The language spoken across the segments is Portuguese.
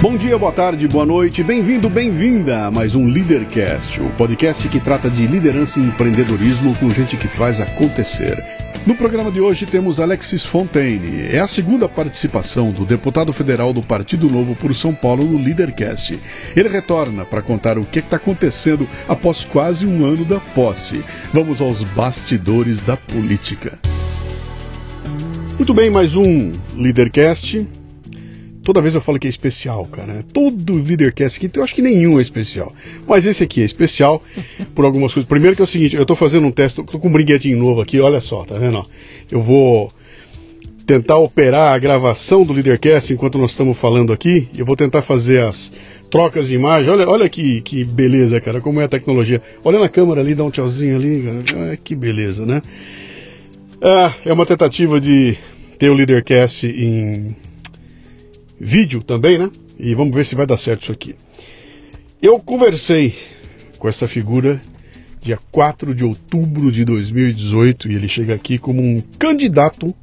Bom dia, boa tarde, boa noite, bem-vindo, bem-vinda a mais um Leadercast, o podcast que trata de liderança e empreendedorismo com gente que faz acontecer. No programa de hoje temos Alexis Fontaine. É a segunda participação do deputado federal do Partido Novo por São Paulo no Leadercast. Ele retorna para contar o que está acontecendo após quase um ano da posse. Vamos aos bastidores da política. Muito bem, mais um Leadercast. Toda vez eu falo que é especial, cara. Todo Leadercast aqui, eu acho que nenhum é especial. Mas esse aqui é especial por algumas coisas. Primeiro que é o seguinte, eu tô fazendo um teste, tô com um brinquedinho novo aqui, olha só, tá vendo? Eu vou tentar operar a gravação do Leadercast enquanto nós estamos falando aqui. Eu vou tentar fazer as trocas de imagem. Olha, olha que, que beleza, cara, como é a tecnologia. Olha na câmera ali, dá um tchauzinho ali, cara. Que beleza, né? Ah, é uma tentativa de ter o Leadercast em vídeo também, né? E vamos ver se vai dar certo isso aqui. Eu conversei com essa figura dia 4 de outubro de 2018 e ele chega aqui como um candidato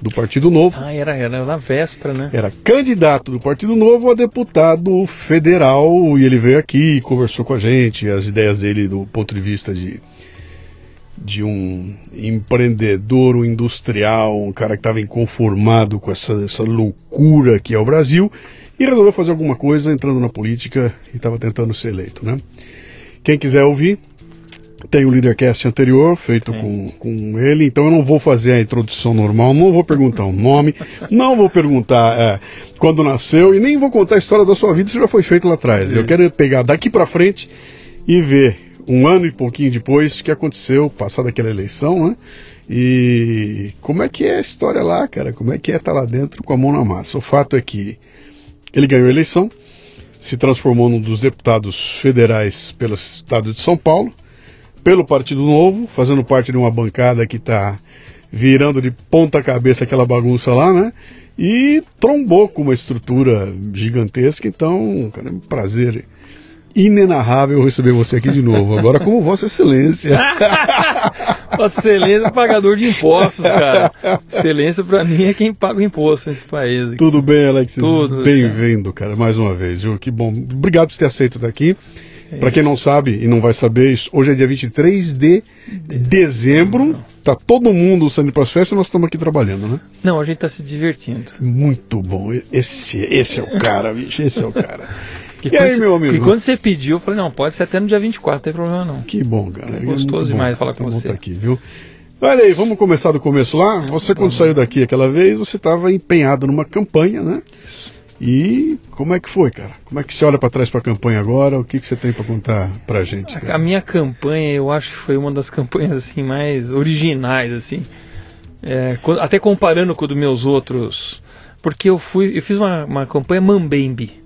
do Partido Novo. Ah, era, era na véspera, né? Era candidato do Partido Novo a deputado federal e ele veio aqui, conversou com a gente, as ideias dele do ponto de vista de de um empreendedor, um industrial, um cara que estava inconformado com essa, essa loucura que é o Brasil e resolveu fazer alguma coisa entrando na política e estava tentando ser eleito, né? Quem quiser ouvir, tem o Leadercast anterior, feito com, com ele, então eu não vou fazer a introdução normal, não vou perguntar o nome, não vou perguntar é, quando nasceu e nem vou contar a história da sua vida, isso já foi feito lá atrás. Eu quero pegar daqui para frente e ver um ano e pouquinho depois que aconteceu, passada aquela eleição, né? E como é que é a história lá, cara? Como é que é estar tá lá dentro com a mão na massa? O fato é que ele ganhou a eleição, se transformou num dos deputados federais pelo estado de São Paulo, pelo Partido Novo, fazendo parte de uma bancada que está virando de ponta cabeça aquela bagunça lá, né? E trombou com uma estrutura gigantesca. Então, cara, é um prazer inenarrável receber você aqui de novo. Agora como Vossa Excelência. Vossa Excelência é pagador de impostos, cara. Excelência para mim é quem paga o imposto nesse país. Aqui. Tudo bem, Alex? Tudo. Bem-vindo, cara, mais uma vez. Viu? Que bom. Obrigado por ter aceito estar aqui. É para quem não sabe e não vai saber, hoje é dia 23 de dezembro. Tá todo mundo saindo para as festas e nós estamos aqui trabalhando, né? Não, a gente está se divertindo. Muito bom. Esse, esse é o cara, bicho. Esse é o cara. Que e aí, meu amigo? Que quando você pediu, eu falei, não, pode ser até no dia 24, não tem problema não. Que bom, cara. É gostoso demais bom, falar com você. aqui, viu? Olha aí, vamos começar do começo lá. Você, quando saiu daqui aquela vez, você estava empenhado numa campanha, né? E como é que foi, cara? Como é que você olha para trás para a campanha agora? O que, que você tem para contar para a gente? Cara? A minha campanha, eu acho que foi uma das campanhas assim mais originais, assim. É, até comparando com os meus outros, porque eu fui, eu fiz uma, uma campanha Mambembe.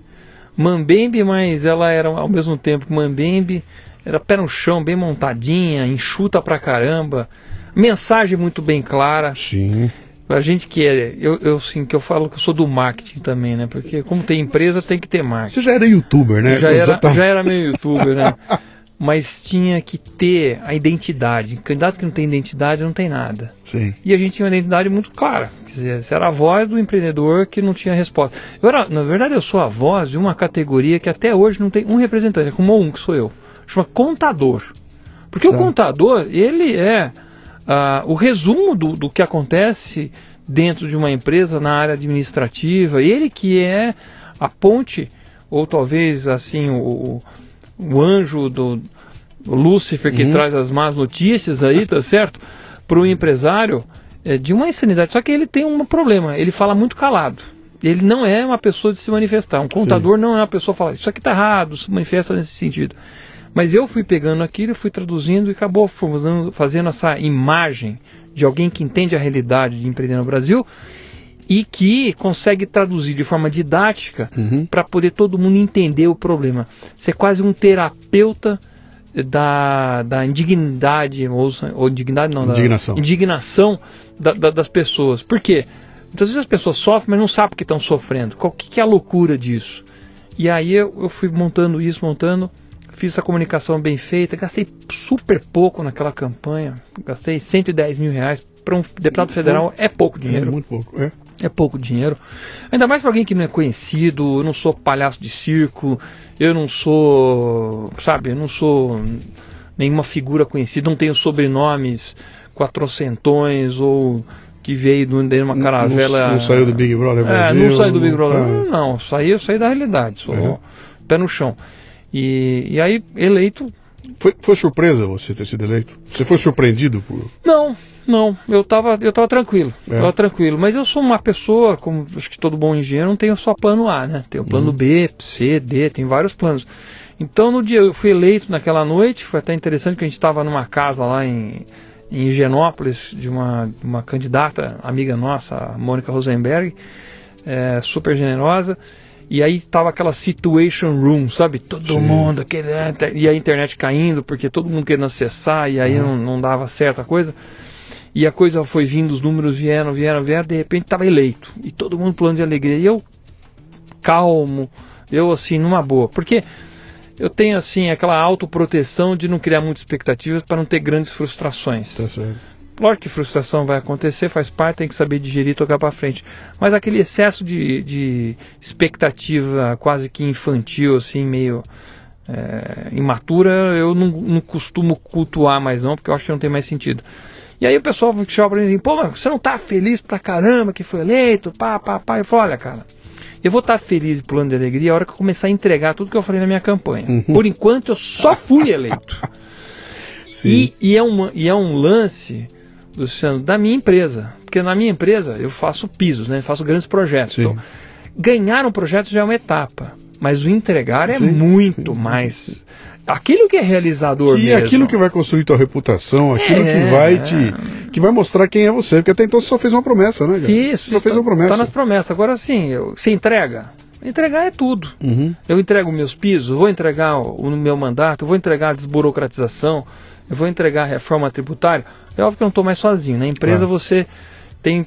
Mambembe, mas ela era ao mesmo tempo Mambembe, era pé no chão, bem montadinha, enxuta pra caramba, mensagem muito bem clara. Sim. A gente que é, eu, eu sim, que eu falo que eu sou do marketing também, né? Porque como tem empresa, tem que ter marketing. Você já era youtuber, né? Já era, já era meio youtuber, né? mas tinha que ter a identidade. Candidato que não tem identidade não tem nada. Sim. E a gente tinha uma identidade muito clara. Quer dizer, essa era a voz do empreendedor que não tinha resposta. Eu era, na verdade, eu sou a voz de uma categoria que até hoje não tem um representante, é como um que sou eu. Chama contador. Porque tá. o contador, ele é uh, o resumo do, do que acontece dentro de uma empresa na área administrativa. Ele que é a ponte, ou talvez assim, o, o anjo do Lúcifer que uhum. traz as más notícias aí, tá certo? Para o empresário é, de uma insanidade. Só que ele tem um problema, ele fala muito calado. Ele não é uma pessoa de se manifestar. Um contador Sim. não é uma pessoa que fala, isso aqui está errado, se manifesta nesse sentido. Mas eu fui pegando aquilo, fui traduzindo e acabou fazendo, fazendo essa imagem de alguém que entende a realidade de empreender no Brasil e que consegue traduzir de forma didática uhum. para poder todo mundo entender o problema. Você é quase um terapeuta da, da indignidade, ou, ou indignidade não, indignação, da indignação da, da, das pessoas. Por quê? Muitas vezes as pessoas sofrem, mas não sabem que estão sofrendo. Qual que, que, é a loucura disso? E aí eu, eu fui montando isso, montando, fiz essa comunicação bem feita, gastei super pouco naquela campanha, gastei 110 mil reais. Para um deputado federal é pouco dinheiro. É muito pouco, é. É pouco dinheiro. Ainda mais para alguém que não é conhecido, eu não sou palhaço de circo, eu não sou, sabe, eu não sou nenhuma figura conhecida, não tenho sobrenomes quatrocentões ou que veio de uma caravela. Não, não, saiu do Big Brother Brasil? É, não saiu do Big Brother. Tá. Não, saí, eu saí da realidade, sou uhum. pé no chão. E, e aí, eleito. Foi, foi surpresa você ter sido eleito? Você foi surpreendido por. Não, não, eu estava eu tava tranquilo, é. tava tranquilo. Mas eu sou uma pessoa, como acho que todo bom engenheiro, não tenho só plano A, né? Tem o plano uhum. B, C, D, tem vários planos. Então no dia eu fui eleito naquela noite, foi até interessante que a gente estava numa casa lá em, em Higienópolis de uma, uma candidata, amiga nossa, Mônica Rosenberg, é, super generosa. E aí tava aquela situation room, sabe? Todo Sim. mundo querendo. E a internet caindo, porque todo mundo querendo acessar, e aí uhum. não, não dava certo a coisa. E a coisa foi vindo, os números vieram, vieram, vieram, de repente estava eleito. E todo mundo pulando de alegria. E eu, calmo, eu assim, numa boa. Porque eu tenho assim aquela autoproteção de não criar muitas expectativas para não ter grandes frustrações. Tá certo. Lógico que frustração vai acontecer, faz parte, tem que saber digerir e tocar para frente. Mas aquele excesso de, de, expectativa quase que infantil, assim, meio é, imatura, eu não, não costumo cultuar mais não, porque eu acho que não tem mais sentido. E aí o pessoal chama pra mim, pô, você não tá feliz pra caramba que foi eleito, pá, pá, pá. Eu falo, olha, cara, eu vou estar tá feliz e pulando de alegria a hora que eu começar a entregar tudo que eu falei na minha campanha. Uhum. Por enquanto eu só fui eleito. e, e, é uma, e é um lance, Luciano, da minha empresa. Porque na minha empresa eu faço pisos, né? faço grandes projetos. Sim. Então, ganhar um projeto já é uma etapa. Mas o entregar é Sim. muito mais aquilo que é realizador que mesmo. aquilo que vai construir tua reputação, aquilo é, que vai te que vai mostrar quem é você, porque até então você só fez uma promessa, né? Cara? Isso, só fez uma promessa. Tá nas promessas. Agora sim, eu, você entrega. Entregar é tudo. Uhum. Eu entrego meus pisos, vou entregar o, o meu mandato, vou entregar a desburocratização, eu vou entregar a reforma tributária. É óbvio que eu não estou mais sozinho. Na empresa claro. você tem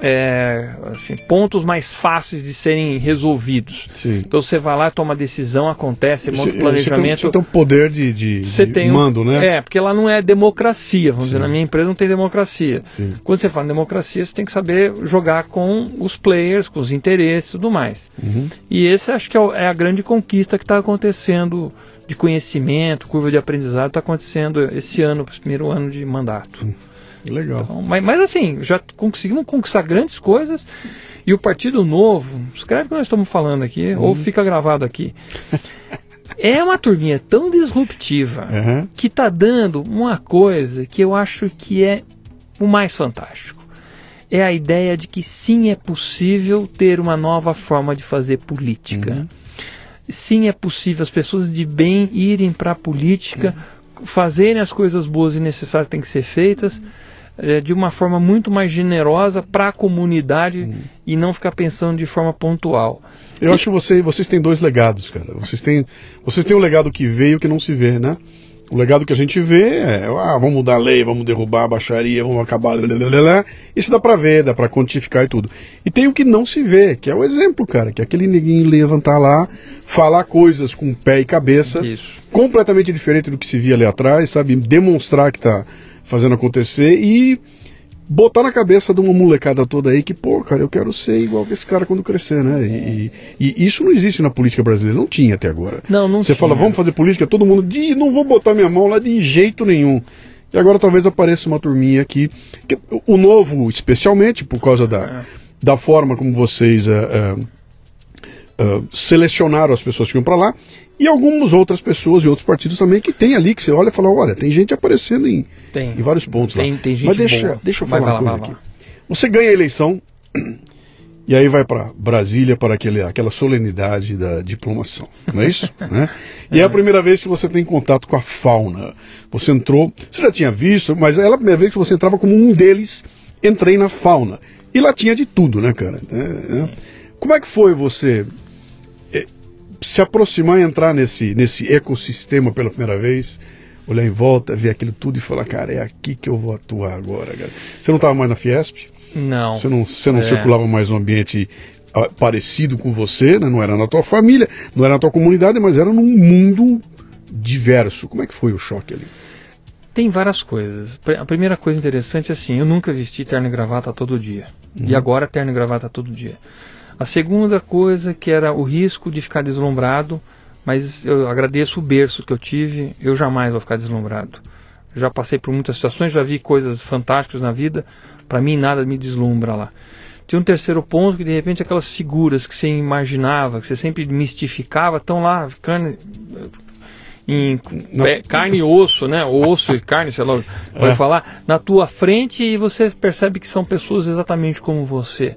é, assim, pontos mais fáceis de serem resolvidos. Sim. Então você vai lá, toma decisão, acontece, monta o planejamento. Você tem, um poder de, de, você de tem mando, né? É, porque lá não é democracia. Vamos Sim. dizer, na minha empresa não tem democracia. Sim. Quando você fala em democracia, você tem que saber jogar com os players, com os interesses e tudo mais. Uhum. E esse acho que é, é a grande conquista que está acontecendo de conhecimento, curva de aprendizado, está acontecendo esse ano, primeiro ano de mandato. Uhum. Legal. Então, mas, mas, assim, já conseguimos conquistar grandes coisas e o Partido Novo, escreve o que nós estamos falando aqui, uhum. ou fica gravado aqui. é uma turminha tão disruptiva uhum. que está dando uma coisa que eu acho que é o mais fantástico. É a ideia de que sim é possível ter uma nova forma de fazer política. Uhum. Sim é possível as pessoas de bem irem para a política, uhum. fazerem as coisas boas e necessárias que têm que ser feitas é, de uma forma muito mais generosa para a comunidade hum. e não ficar pensando de forma pontual. Eu e... acho que você, vocês têm dois legados, cara. Vocês têm, vocês têm o um legado que vê e o que não se vê, né? O legado que a gente vê é, ah, vamos mudar a lei, vamos derrubar a baixaria, vamos acabar. Isso dá pra ver, dá pra quantificar e tudo. E tem o que não se vê, que é o exemplo, cara, que é aquele neguinho levantar lá, falar coisas com pé e cabeça, Isso. completamente diferente do que se via ali atrás, sabe? Demonstrar que tá fazendo acontecer e botar na cabeça de uma molecada toda aí que, pô, cara, eu quero ser igual que esse cara quando crescer, né? E, e, isso não existe na política brasileira, não tinha até agora. Não, não Você tinha. fala, vamos fazer política, todo mundo, de não vou botar minha mão lá de jeito nenhum. E agora talvez apareça uma turminha aqui, que, o novo, especialmente por causa da, é. da forma como vocês uh, uh, uh, selecionaram as pessoas que iam para lá, e algumas outras pessoas e outros partidos também que tem ali, que você olha e fala, olha, tem gente aparecendo em, tem. em vários pontos tem, lá. Tem gente Mas deixa, boa. deixa eu falar vai, uma coisa vai, aqui. Você ganha a eleição e aí vai para Brasília para aquele, aquela solenidade da diplomação, não é isso? né? E é a primeira vez que você tem contato com a fauna. Você entrou, você já tinha visto, mas era a primeira vez que você entrava como um deles, entrei na fauna. E lá tinha de tudo, né, cara? É, é. Como é que foi você se aproximar e entrar nesse, nesse ecossistema pela primeira vez, olhar em volta, ver aquilo tudo e falar, cara, é aqui que eu vou atuar agora. Cara. Você não estava mais na Fiesp? Não. Você não, você não é. circulava mais num ambiente uh, parecido com você, né? não era na tua família, não era na tua comunidade, mas era num mundo diverso. Como é que foi o choque ali? Tem várias coisas. A primeira coisa interessante é assim, eu nunca vesti terno e gravata todo dia. Uhum. E agora terno e gravata todo dia. A segunda coisa que era o risco de ficar deslumbrado, mas eu agradeço o berço que eu tive, eu jamais vou ficar deslumbrado. Já passei por muitas situações, já vi coisas fantásticas na vida, para mim nada me deslumbra lá. Tinha um terceiro ponto que de repente aquelas figuras que você imaginava, que você sempre mistificava, estão lá, carne, em pé, carne e osso, né? Osso e carne, sei lá, pode é. falar, na tua frente e você percebe que são pessoas exatamente como você.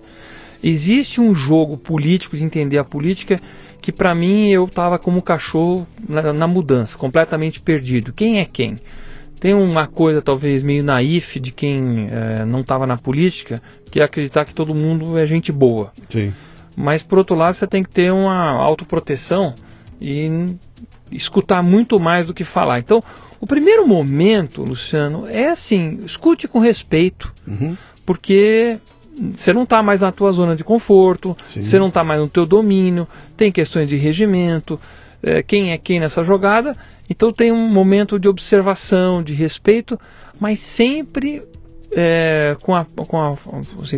Existe um jogo político de entender a política que para mim eu estava como cachorro na, na, mudança, completamente perdido. Quem é quem? Tem uma coisa talvez meio naif de quem é, não estava na política, que é acreditar que todo mundo é gente boa. Sim. Mas por outro lado você tem que ter uma autoproteção e escutar muito mais do que falar. Então, o primeiro momento, Luciano, é assim, escute com respeito, uhum. porque você não está mais na tua zona de conforto, Sim. você não está mais no teu domínio, tem questões de regimento, é, quem é quem nessa jogada, então tem um momento de observação, de respeito, mas sempre é, com, a, com, a,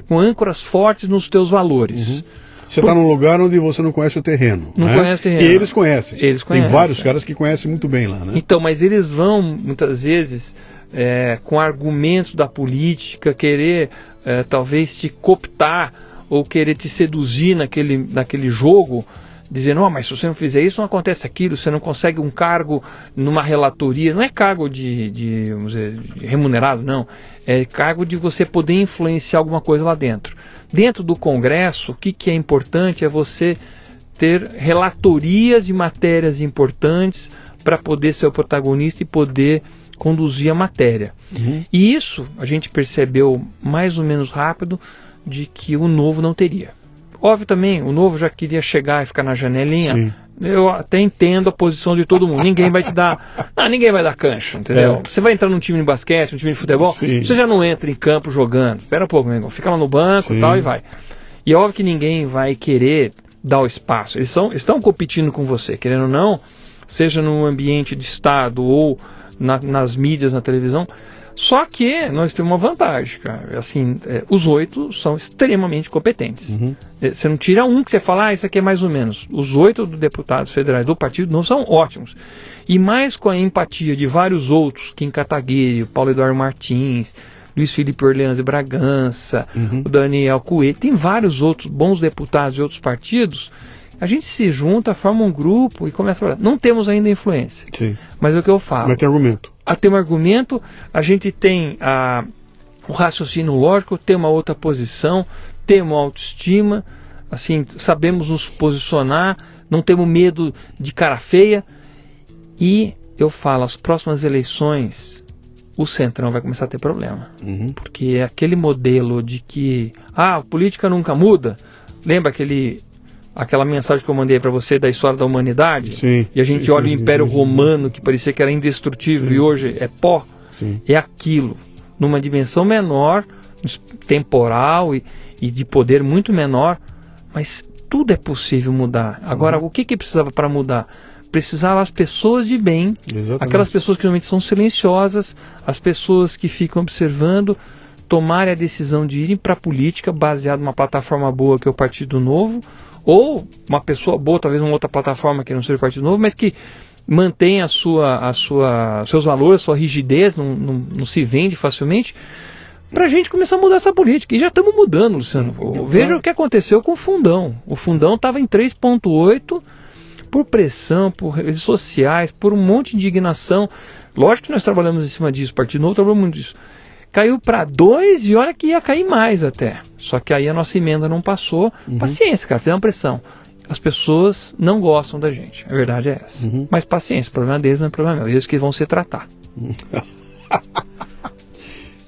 com âncoras fortes nos teus valores. Uhum. Você está num lugar onde você não conhece o terreno. Não né? conhece o terreno. E eles conhecem. Eles conhecem. Tem vários caras que conhecem muito bem lá, né? Então, mas eles vão, muitas vezes, é, com argumentos da política, querer é, talvez te cooptar ou querer te seduzir naquele, naquele jogo, dizendo, oh, mas se você não fizer isso, não acontece aquilo, você não consegue um cargo numa relatoria, não é cargo de, de, dizer, de remunerado, não, é cargo de você poder influenciar alguma coisa lá dentro. Dentro do Congresso, o que, que é importante é você ter relatorias de matérias importantes para poder ser o protagonista e poder conduzir a matéria. Uhum. E isso a gente percebeu mais ou menos rápido de que o novo não teria. Óbvio também, o novo já queria chegar e ficar na janelinha. Sim. Eu até entendo a posição de todo mundo. Ninguém vai te dar. Não, ninguém vai dar cancha, entendeu? É. Você vai entrar num time de basquete, num time de futebol, Sim. você já não entra em campo jogando. Espera um pouco, meu irmão. Fica lá no banco e tal e vai. E é óbvio que ninguém vai querer dar o espaço. Eles são, estão competindo com você, querendo ou não, seja no ambiente de Estado ou na, nas mídias, na televisão. Só que nós temos uma vantagem, cara. Assim, é, os oito são extremamente competentes. Uhum. É, você não tira um que você fala, ah, isso aqui é mais ou menos. Os oito deputados federais do partido não são ótimos. E mais com a empatia de vários outros, Kim Kataguiri, Paulo Eduardo Martins, Luiz Felipe Orleans e Bragança, uhum. o Daniel Coelho, tem vários outros bons deputados de outros partidos a gente se junta, forma um grupo e começa a falar. Não temos ainda influência. Sim. Mas é o que eu falo. Mas tem argumento. A, tem um argumento, a gente tem a, o raciocínio lógico, tem uma outra posição, tem uma autoestima, assim, sabemos nos posicionar, não temos medo de cara feia. E eu falo, as próximas eleições, o Centrão vai começar a ter problema. Uhum. Porque é aquele modelo de que, ah, a política nunca muda. Lembra aquele aquela mensagem que eu mandei para você da história da humanidade, sim, e a gente sim, olha sim, o Império Romano que parecia que era indestrutível e hoje é pó, é aquilo, numa dimensão menor, temporal e, e, de poder muito menor, mas tudo é possível mudar. Agora, uhum. o que, que precisava para mudar? Precisava as pessoas de bem, Exatamente. aquelas pessoas que normalmente são silenciosas, as pessoas que ficam observando, tomarem a decisão de irem para a política baseado numa plataforma boa que é o Partido Novo, ou uma pessoa boa, talvez uma outra plataforma que não seja o Partido Novo, mas que mantém a sua, a sua, seus valores, sua rigidez, não, não, não se vende facilmente, para a gente começar a mudar essa política. E já estamos mudando, Luciano. Veja o que aconteceu com o Fundão. O Fundão estava em 3,8 por pressão, por redes sociais, por um monte de indignação. Lógico que nós trabalhamos em cima disso, o Partido Novo trabalhou muito disso caiu para 2 e olha que ia cair mais até. Só que aí a nossa emenda não passou. Uhum. Paciência, cara, uma pressão. As pessoas não gostam da gente, a verdade é essa. Uhum. Mas paciência, o problema deles não é problema meu, eles que vão se tratar.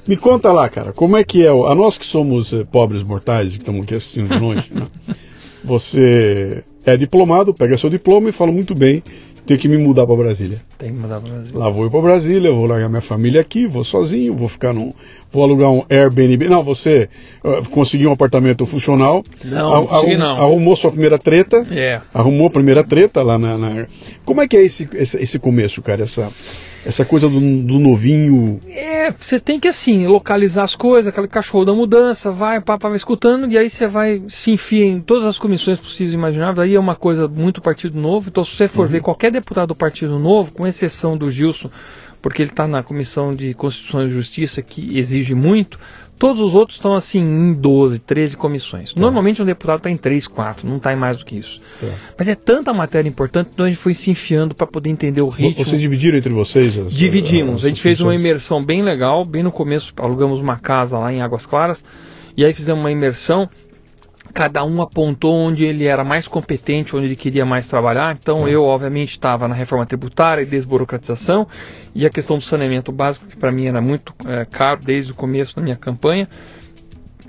Me conta lá, cara, como é que é, a nós que somos eh, pobres mortais e que estamos aqui assistindo de longe, né? você é diplomado, pega seu diploma e fala muito bem tenho que me mudar para Brasília. Tem que mudar para Brasília. Lá vou ir para Brasília, vou largar minha família aqui, vou sozinho, vou ficar num. Vou alugar um Airbnb. Não, você uh, conseguiu um apartamento funcional. Não, a, a, não. Arrumou sua primeira treta. É. Arrumou a primeira treta lá na. na... Como é que é esse, esse, esse começo, cara? Essa, essa coisa do, do, novinho. É, você tem que assim, localizar as coisas, aquele cachorro da mudança, vai, pá, vai escutando, e aí você vai se enfia em todas as comissões possíveis e imagináveis. Aí é uma coisa muito Partido Novo. Então, se você for uhum. ver qualquer deputado do Partido Novo, com exceção do Gilson, porque ele está na Comissão de Constituição e Justiça, que exige muito, Todos os outros estão assim em 12, 13 comissões. Tá. Normalmente um deputado está em 3, 4, não está em mais do que isso. Tá. Mas é tanta matéria importante, então a gente foi se enfiando para poder entender o ritmo. Vocês dividiram entre vocês? Essa, Dividimos. Essa a gente fez uma imersão bem legal, bem no começo alugamos uma casa lá em Águas Claras e aí fizemos uma imersão cada um apontou onde ele era mais competente, onde ele queria mais trabalhar. Então, eu, obviamente, estava na reforma tributária e desburocratização, e a questão do saneamento básico, que para mim era muito é, caro desde o começo da minha campanha,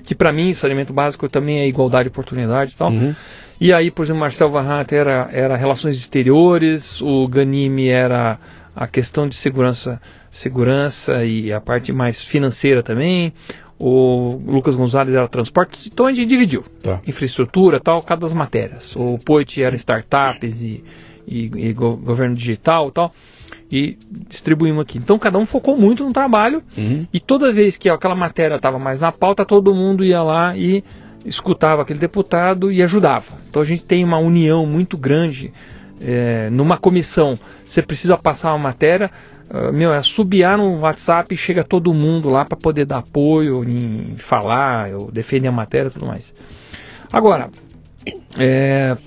que para mim, saneamento básico também é igualdade de oportunidade e tal. Uhum. E aí, por exemplo, Marcel Varrat era, era relações exteriores, o Ganime era a questão de segurança, segurança e a parte mais financeira também o Lucas Gonzalez era transporte, então a gente dividiu. Tá. Infraestrutura tal, cada das matérias. O Poit era startups e, e, e go governo digital tal. E distribuímos aqui. Então cada um focou muito no trabalho uhum. e toda vez que aquela matéria estava mais na pauta, todo mundo ia lá e escutava aquele deputado e ajudava. Então a gente tem uma união muito grande é, numa comissão. Você precisa passar uma matéria, Uh, meu, é subiar no WhatsApp e chega todo mundo lá para poder dar apoio, em falar, eu defender a matéria e tudo mais. Agora, é...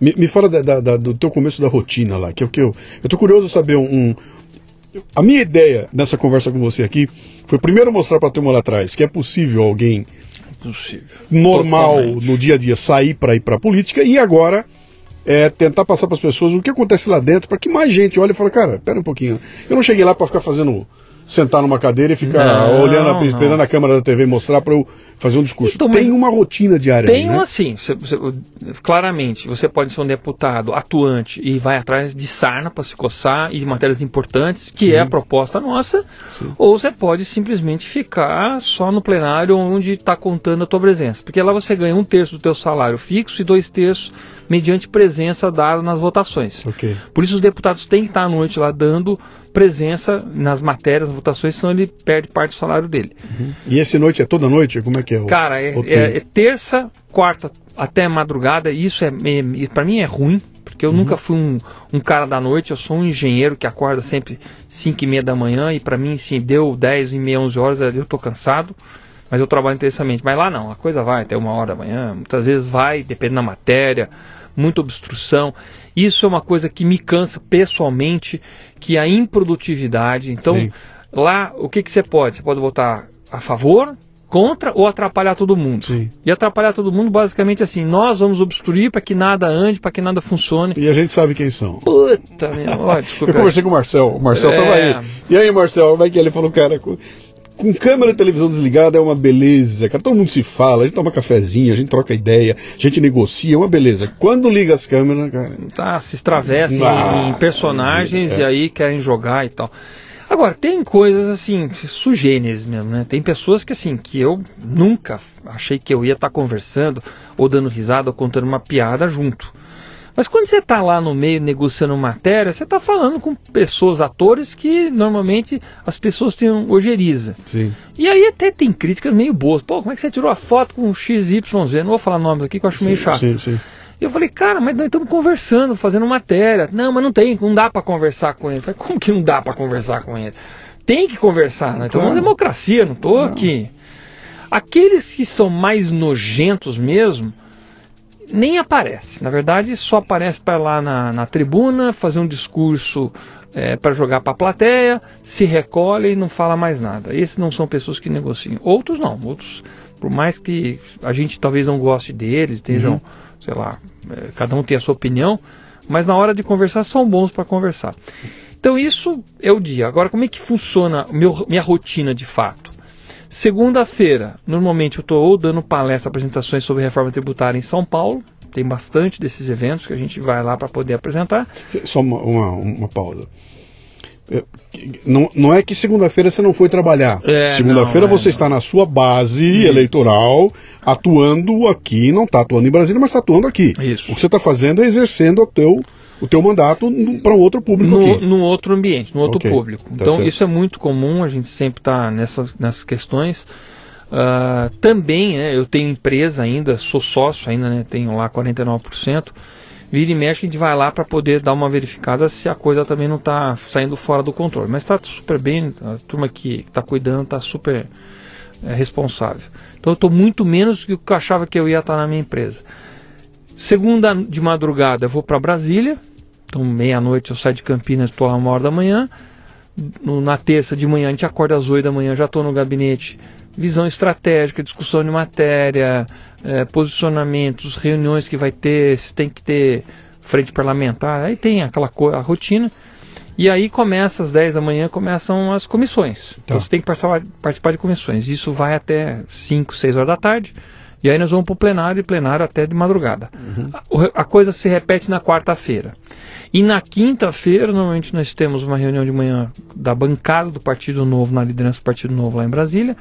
me, me, fala da, da, do teu começo da rotina lá, que é o que eu. Eu tô curioso saber um, um. a minha ideia nessa conversa com você aqui foi primeiro mostrar para a turma lá atrás que é possível alguém possível. normal Totalmente. no dia a dia sair para ir para política e agora é, tentar passar para as pessoas o que acontece lá dentro, para que mais gente olhe e fale, cara, pera um pouquinho. Eu não cheguei lá para ficar fazendo sentar numa cadeira e ficar não, olhando, não. esperando a câmera da TV mostrar para eu fazer um discurso. Então, tem uma rotina diária. Tem né? assim, claramente, você pode ser um deputado atuante e vai atrás de sarna para se coçar e de matérias importantes, que Sim. é a proposta nossa, Sim. ou você pode simplesmente ficar só no plenário onde está contando a tua presença, porque lá você ganha um terço do teu salário fixo e dois terços mediante presença dada nas votações. Okay. Por isso os deputados têm que estar à noite lá dando presença nas matérias, nas votações, senão ele perde parte do salário dele. Uhum. E essa noite é toda noite? Como é que é? O, Cara, é, é, é terça, quarta até madrugada, isso é, é para mim é ruim, porque eu uhum. nunca fui um, um, cara da noite, eu sou um engenheiro que acorda sempre 5 e meia da manhã, e para mim, sim, deu 10 e meia, 11 horas, eu tô cansado, mas eu trabalho intensamente. Mas lá não, a coisa vai até uma hora da manhã, muitas vezes vai, depende da matéria, muita obstrução. Isso é uma coisa que me cansa pessoalmente, que é a improdutividade. Então, Sim. lá, o que, que você pode? Você pode votar a favor, contra ou atrapalhar todo mundo. Sim. E atrapalhar todo mundo basicamente assim, nós vamos obstruir para que nada ande, para que nada funcione. E a gente sabe quem são. Puta, meu, ó, desculpa. Eu conversei com o Marcel, o Marcel é... tava aí. E aí, Marcel, como é que ele falou, cara, com câmera e televisão desligada é uma beleza, cara. Todo mundo se fala, a gente toma cafezinho, a gente troca ideia, a gente negocia, é uma beleza. Quando liga as câmeras, cara. Tá, se extravessem ah, em personagens é. e aí querem jogar e tal. Agora, tem coisas assim, sugêneres mesmo, né? Tem pessoas que assim, que eu nunca achei que eu ia estar tá conversando, ou dando risada, ou contando uma piada junto. Mas quando você está lá no meio negociando matéria, você está falando com pessoas, atores que normalmente as pessoas têm ojeriza. Sim. E aí até tem críticas meio boas. Pô, como é que você tirou a foto com XYZ? Não vou falar nomes aqui que eu acho sim, meio chato. Sim, sim. E eu falei, cara, mas nós estamos conversando, fazendo matéria. Não, mas não tem, não dá para conversar com ele. Falei, como que não dá para conversar com ele? Tem que conversar, nós estamos claro. numa democracia, não estou aqui. Aqueles que são mais nojentos mesmo, nem aparece. Na verdade, só aparece para lá na, na, tribuna, fazer um discurso é, para jogar para a plateia, se recolhe e não fala mais nada. Esses não são pessoas que negociam. Outros não. Outros, por mais que a gente talvez não goste deles, estejam, uhum. sei lá, é, cada um tem a sua opinião, mas na hora de conversar são bons para conversar. Então isso é o dia. Agora, como é que funciona meu, minha rotina de fato? Segunda-feira, normalmente eu estou ou dando palestra, apresentações sobre reforma tributária em São Paulo. Tem bastante desses eventos que a gente vai lá para poder apresentar. Só uma, uma, uma pausa. É, não, não é que segunda-feira você não foi trabalhar. É, segunda-feira é, você está na sua base eleitoral, atuando aqui, não está atuando em Brasília, mas está atuando aqui. Isso. O que você está fazendo é exercendo o teu o teu mandato para um outro público no, aqui. no outro ambiente, no outro Ok, público. tá Então certo. isso é muito comum, a gente sempre está nessas, nessas questões. Ah, também, né, eu tenho empresa ainda, sou sócio ainda, né, tenho lá 49%. Vira e mexe, a gente vai lá para poder dar uma verificada se a coisa também não está saindo fora do controle. Mas está super bem, a turma que está cuidando está super é, responsável. Então eu estou muito menos do que eu achava que eu ia estar na minha empresa. Segunda de madrugada eu vou para Brasília, então meia-noite eu saio de Campinas, estou lá uma hora da manhã. Na terça de manhã a gente acorda às 8 da manhã, já estou no gabinete. Visão estratégica, discussão de matéria, eh, posicionamentos, reuniões que vai ter, se tem que ter frente parlamentar, aí tem aquela a rotina. E aí começa às 10 da manhã, começam as comissões. Então Tá. você tem que participar, de comissões. Isso vai até 5, 6 horas da tarde. E aí nós vamos para o plenário e plenário até de madrugada. A, o- a coisa se repete na quarta-feira. E na quinta-feira, normalmente nós temos uma reunião de manhã da bancada do Partido Novo, na liderança do Partido Novo lá em Brasília.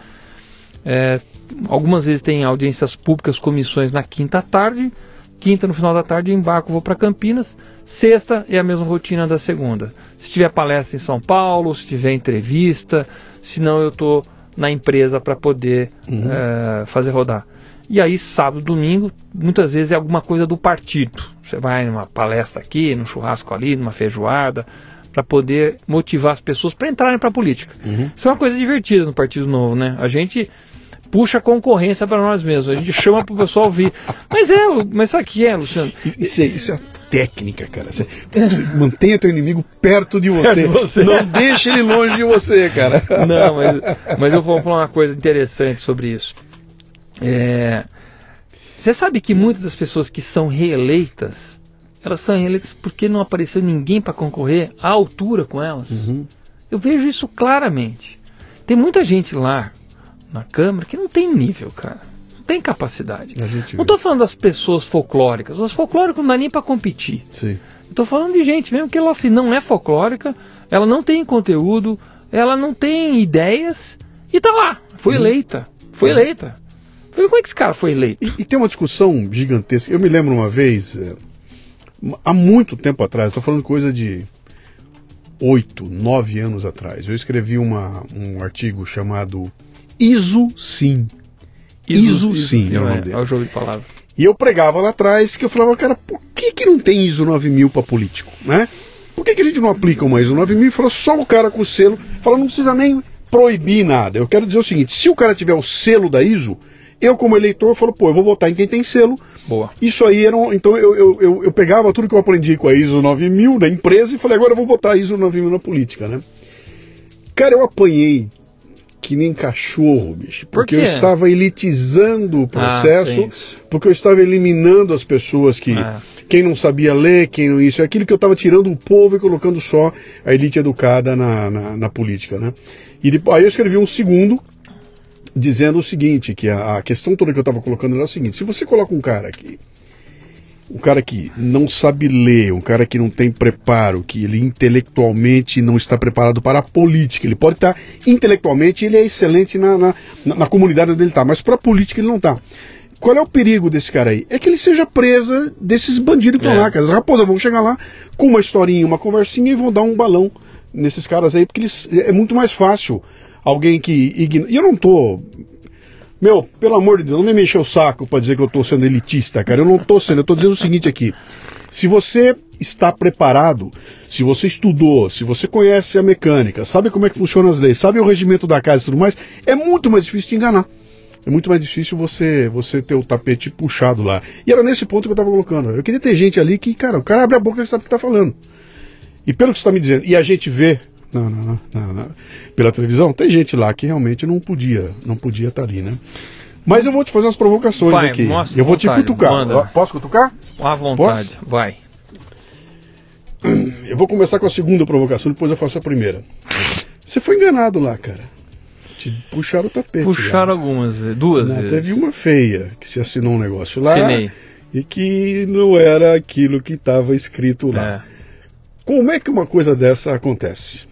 É, algumas vezes tem audiências públicas, comissões na quinta tarde. Quinta, no final da tarde, eu embarco, vou para Campinas. Sexta é a mesma rotina da segunda. Se tiver palestra em São Paulo, se tiver entrevista, se não eu estou na empresa para poder é, fazer rodar. E aí, sábado, domingo, muitas vezes é alguma coisa do partido. Você vai numa palestra aqui, num churrasco ali, numa feijoada, para poder motivar as pessoas para entrarem para a política. Isso é uma coisa divertida no Partido Novo, né? A gente puxa a concorrência para nós mesmos, a gente chama para o pessoal ouvir. Mas é, mas sabe o que é, Luciano? Isso é, isso é técnica, cara. Você, você mantenha teu inimigo perto de você. de você. Não deixe ele longe de você, cara. Não, mas, mas eu vou falar uma coisa interessante sobre isso. É, você sabe que muitas das pessoas que são reeleitas, elas são reeleitas porque não apareceu ninguém para concorrer à altura com elas. Eu vejo isso claramente. Tem muita gente lá na Câmara que não tem nível, cara. Não tem capacidade. Não estou falando das pessoas folclóricas. As folclóricas não dá nem para competir. Estou falando de gente mesmo que ela assim, não é folclórica, ela não tem conteúdo, ela não tem ideias e tá lá. Foi eleita. Foi eleita. Falei, como é que esse cara foi eleito? E, e tem uma discussão gigantesca. Eu me lembro uma vez, é, há muito tempo atrás, estou falando coisa de oito, nove anos atrás. Eu escrevi uma, um artigo chamado ISO Sim. ISO sim, era o nome é, dele. é o jogo de palavras. E eu pregava lá atrás que eu falava, cara, por que, que não tem ISO 9000 para político, né? Por que, que a gente não aplica uma ISO 9000 e fala só o cara com o selo, fala, não precisa nem proibir nada. Eu quero dizer o seguinte, se o cara tiver o selo da ISO, eu como eleitor falo, pô, eu vou votar em quem tem selo. Boa. Isso aí era um, então eu, eu, eu, eu pegava tudo que eu aprendi com a ISO 9000 na empresa e falei, agora eu vou botar a ISO 9000 na política, né? Cara, eu apanhei que nem cachorro, bicho. Por Porque eu estava elitizando o Ah, processo, isso. porque eu estava eliminando as pessoas que. Ah. Quem não sabia ler, quem não isso, aquilo que eu estava tirando o povo e colocando só a elite educada na, na, na política, né? E depois, aí eu escrevi um segundo dizendo o seguinte, que a, a questão toda que eu estava colocando era o seguinte, se você coloca um cara aqui, um cara que não sabe ler, um cara que não tem preparo, que ele intelectualmente não está preparado para a política, ele pode estar intelectualmente, ele é excelente na, na, na- comunidade onde ele está, mas para a política ele não está. Qual é o perigo desse cara aí? É que ele seja presa desses bandidos que estão É. lá, cara. As raposas vão chegar lá com uma historinha, uma conversinha e vão dar um balão nesses caras aí, porque eles, é muito mais fácil alguém que ignora. E eu não tô. Meu, pelo amor de Deus, não me mexer o saco pra dizer que eu tô sendo elitista, cara. Eu não tô sendo, eu tô dizendo o seguinte aqui. Se você está preparado, se você estudou, se você conhece a mecânica, sabe como é que funcionam as leis, sabe o regimento da casa e tudo mais, é muito mais difícil te enganar. É muito mais difícil você você ter o tapete puxado lá. E era nesse ponto que eu estava colocando. Eu queria ter gente ali que, cara, o cara abre a boca e sabe o que está falando. E pelo que você está me dizendo, e a gente vê não, não, não, pela televisão, tem gente lá que realmente não podia não podia estar ali, né? Mas eu vou te fazer umas provocações Vai, aqui. mostra Eu vou te vontade, cutucar. manda. Posso cutucar? À vontade. Vai. Eu vou começar com a segunda provocação, depois eu faço a primeira. Você foi enganado lá, cara. Te puxaram o tapete. Puxaram lá. algumas, eh, duas Não, vezes. teve uma feia que se assinou um negócio lá Assinei. e que não era aquilo que estava escrito lá. É. Como é que uma coisa dessa acontece?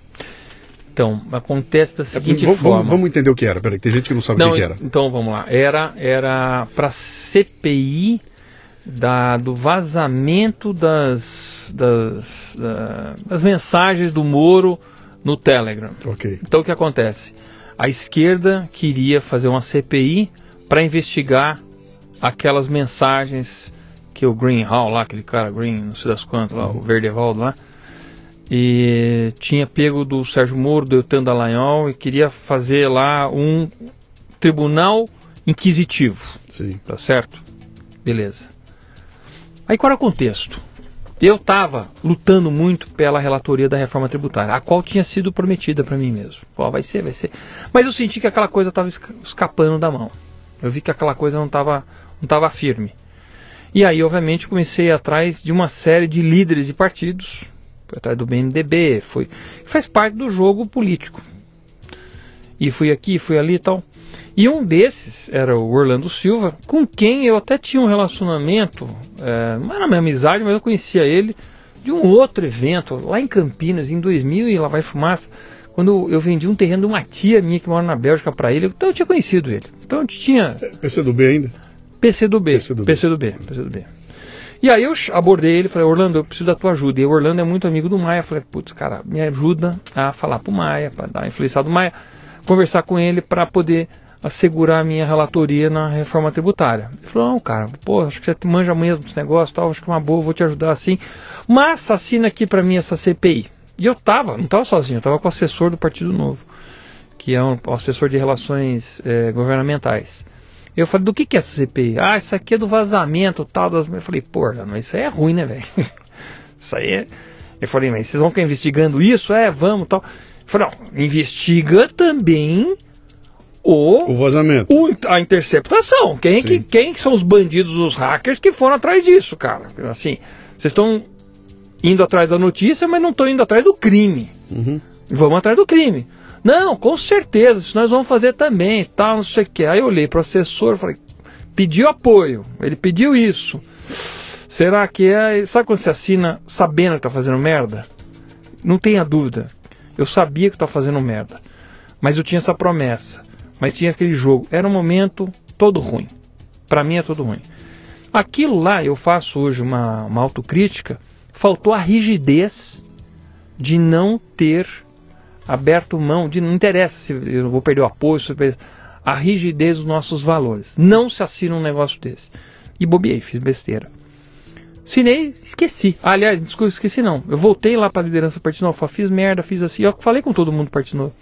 Então, acontece da seguinte vamos, forma. vamos- entender o que era. Peraí, tem gente que não sabe Não, o que, era. então vamos lá. Era, era para CPI da, do vazamento das, das, da, das mensagens do Moro no Telegram. Ok. Então o que acontece? A esquerda queria fazer uma CPI para investigar aquelas mensagens que o Green Hall lá, aquele cara Green, não sei das quantas lá, o Verdevaldo lá, e tinha pego do Sérgio Moro, do Eutan Dallagnol e queria fazer lá um tribunal inquisitivo. Sim. Tá certo? Beleza. Aí qual era o contexto? Eu estava lutando muito pela relatoria da reforma tributária, a qual tinha sido prometida para mim mesmo. Ó, vai ser, vai ser. Mas eu senti que aquela coisa estava escapando da mão. Eu vi que aquela coisa não estava não tava firme. E aí, obviamente, comecei atrás de uma série de líderes de partidos, fui atrás do BNDB, foi, faz parte do jogo político. E fui aqui, fui ali e tal. E um desses era o Orlando Silva, com quem eu até tinha um relacionamento, é, não era minha amizade, mas eu conhecia ele de um outro evento, lá em Campinas, em 2000, e lá vai fumaça, quando eu vendi um terreno de uma tia minha que mora na Bélgica para ele, então eu tinha conhecido ele. Então eu tinha. PC do B ainda? PC do B. PC E aí eu abordei ele, falei, Orlando, eu preciso da tua ajuda. E o Orlando é muito amigo do Maia. Falei, putz, cara, me ajuda a falar pro Maia, para dar influência do Maia, conversar com ele para poder assegurar a minha relatoria na reforma tributária. Ele falou, não, cara, pô, acho que você manja mesmo desse negócio, tal, acho que é uma boa, vou te ajudar assim. Mas assina aqui para mim essa CPI. E eu tava, não tava sozinho, eu tava com o assessor do Partido Novo, que é um, assessor de relações é, governamentais. Eu falei, do que, que é essa CPI? Ah, isso aqui é do vazamento tal. Das... Eu falei, pô, mas isso aí é ruim, né, velho? isso aí é. Eu falei, mas vocês vão ficar investigando isso? É, vamos tal. Eu falei, não, investiga também o, o vazamento. O, a interceptação. Quem, que, quem são os bandidos, os hackers que foram atrás disso, cara? Assim, vocês estão indo atrás da notícia, mas não estão indo atrás do crime. Uhum. Vamos atrás do crime. Não, com certeza, isso nós vamos fazer também, tal, não sei o que. Aí eu olhei para o assessor falei, pediu apoio, ele pediu isso. Será que é. Sabe quando você assina sabendo que está fazendo merda? Não tenha dúvida. Eu sabia que está fazendo merda. Mas eu tinha essa promessa. Mas tinha aquele jogo. Era um momento todo ruim. Para mim é todo ruim. Aquilo lá, eu faço hoje uma, uma autocrítica. Faltou a rigidez de não ter aberto mão de não interessa se eu vou perder o apoio, se perder, a rigidez dos nossos valores. Não se assina um negócio desse. E bobiei, fiz besteira. Assinei, esqueci. Aliás, desculpa, esqueci não. Eu voltei lá para a liderança partido novo, fiz merda, fiz assim. Eu falei com todo mundo do partido novo.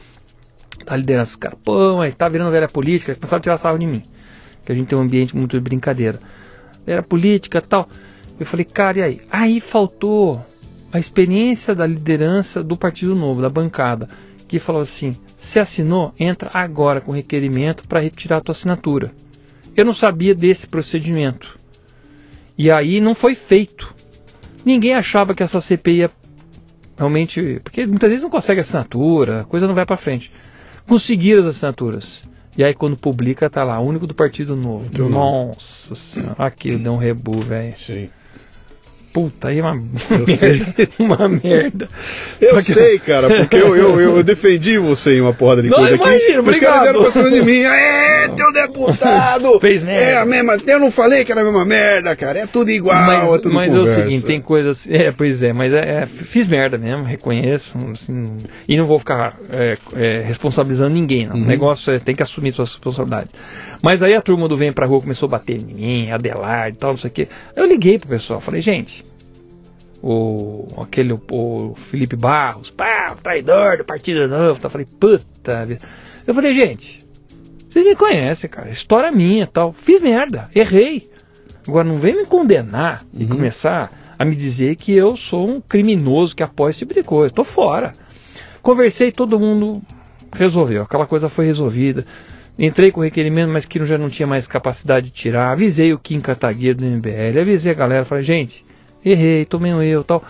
Da liderança, os caras, pô, mas tá virando velha política, começaram a tirar sarro de mim. Que a gente tem um ambiente muito de brincadeira. Era política tal. Eu falei, cara, e aí? Aí faltou a experiência da liderança do Partido Novo, da bancada, que falou assim: se assinou, entra agora com requerimento para retirar a tua assinatura. Eu não sabia desse procedimento. E aí não foi feito. Ninguém achava que essa CPI ia realmente. Porque muitas vezes não consegue assinatura, a coisa não vai para frente. Conseguiram as assinaturas. E aí quando publica, tá lá, único do Partido Novo. Nossa senhora, aqui deu um rebu, velho. Sim. Puta, aí é uma, uma merda. Eu que... sei, cara, porque eu, eu, eu, defendi você em uma porrada de Não, coisa imagina, aqui. Obrigado. Os caras deram pra cima de mim. É, teu deputado! Fez merda. É a mesma. Eu não falei que era a mesma merda, cara. É tudo igual, mas, é tudo Mas é o seguinte, tem coisas. É, pois é, mas é, é, fiz merda mesmo, reconheço. Assim, e não vou ficar é, é, responsabilizando ninguém, não. Uhum. O negócio é tem que assumir suas responsabilidades. Mas aí a turma do Vem pra Rua começou a bater em mim, Adelaide e tal, não sei o quê. Eu liguei pro pessoal, falei, gente o aquele o Felipe Barros, pá, traidor do Partido Novo, tá? falei, puta vida. Eu falei, gente, vocês me conhecem, cara, história minha, tal. Fiz merda, errei. Agora não vem me condenar uhum. e começar a me dizer que eu sou um criminoso que apoia esse tipo de coisa. Tô fora. Conversei, todo mundo resolveu. Aquela coisa foi resolvida. Entrei com o requerimento, mas que já não tinha mais capacidade de tirar. Avisei o Kim Kataguiri do MBL, avisei a galera, falei, gente, errei, tomei um erro tal.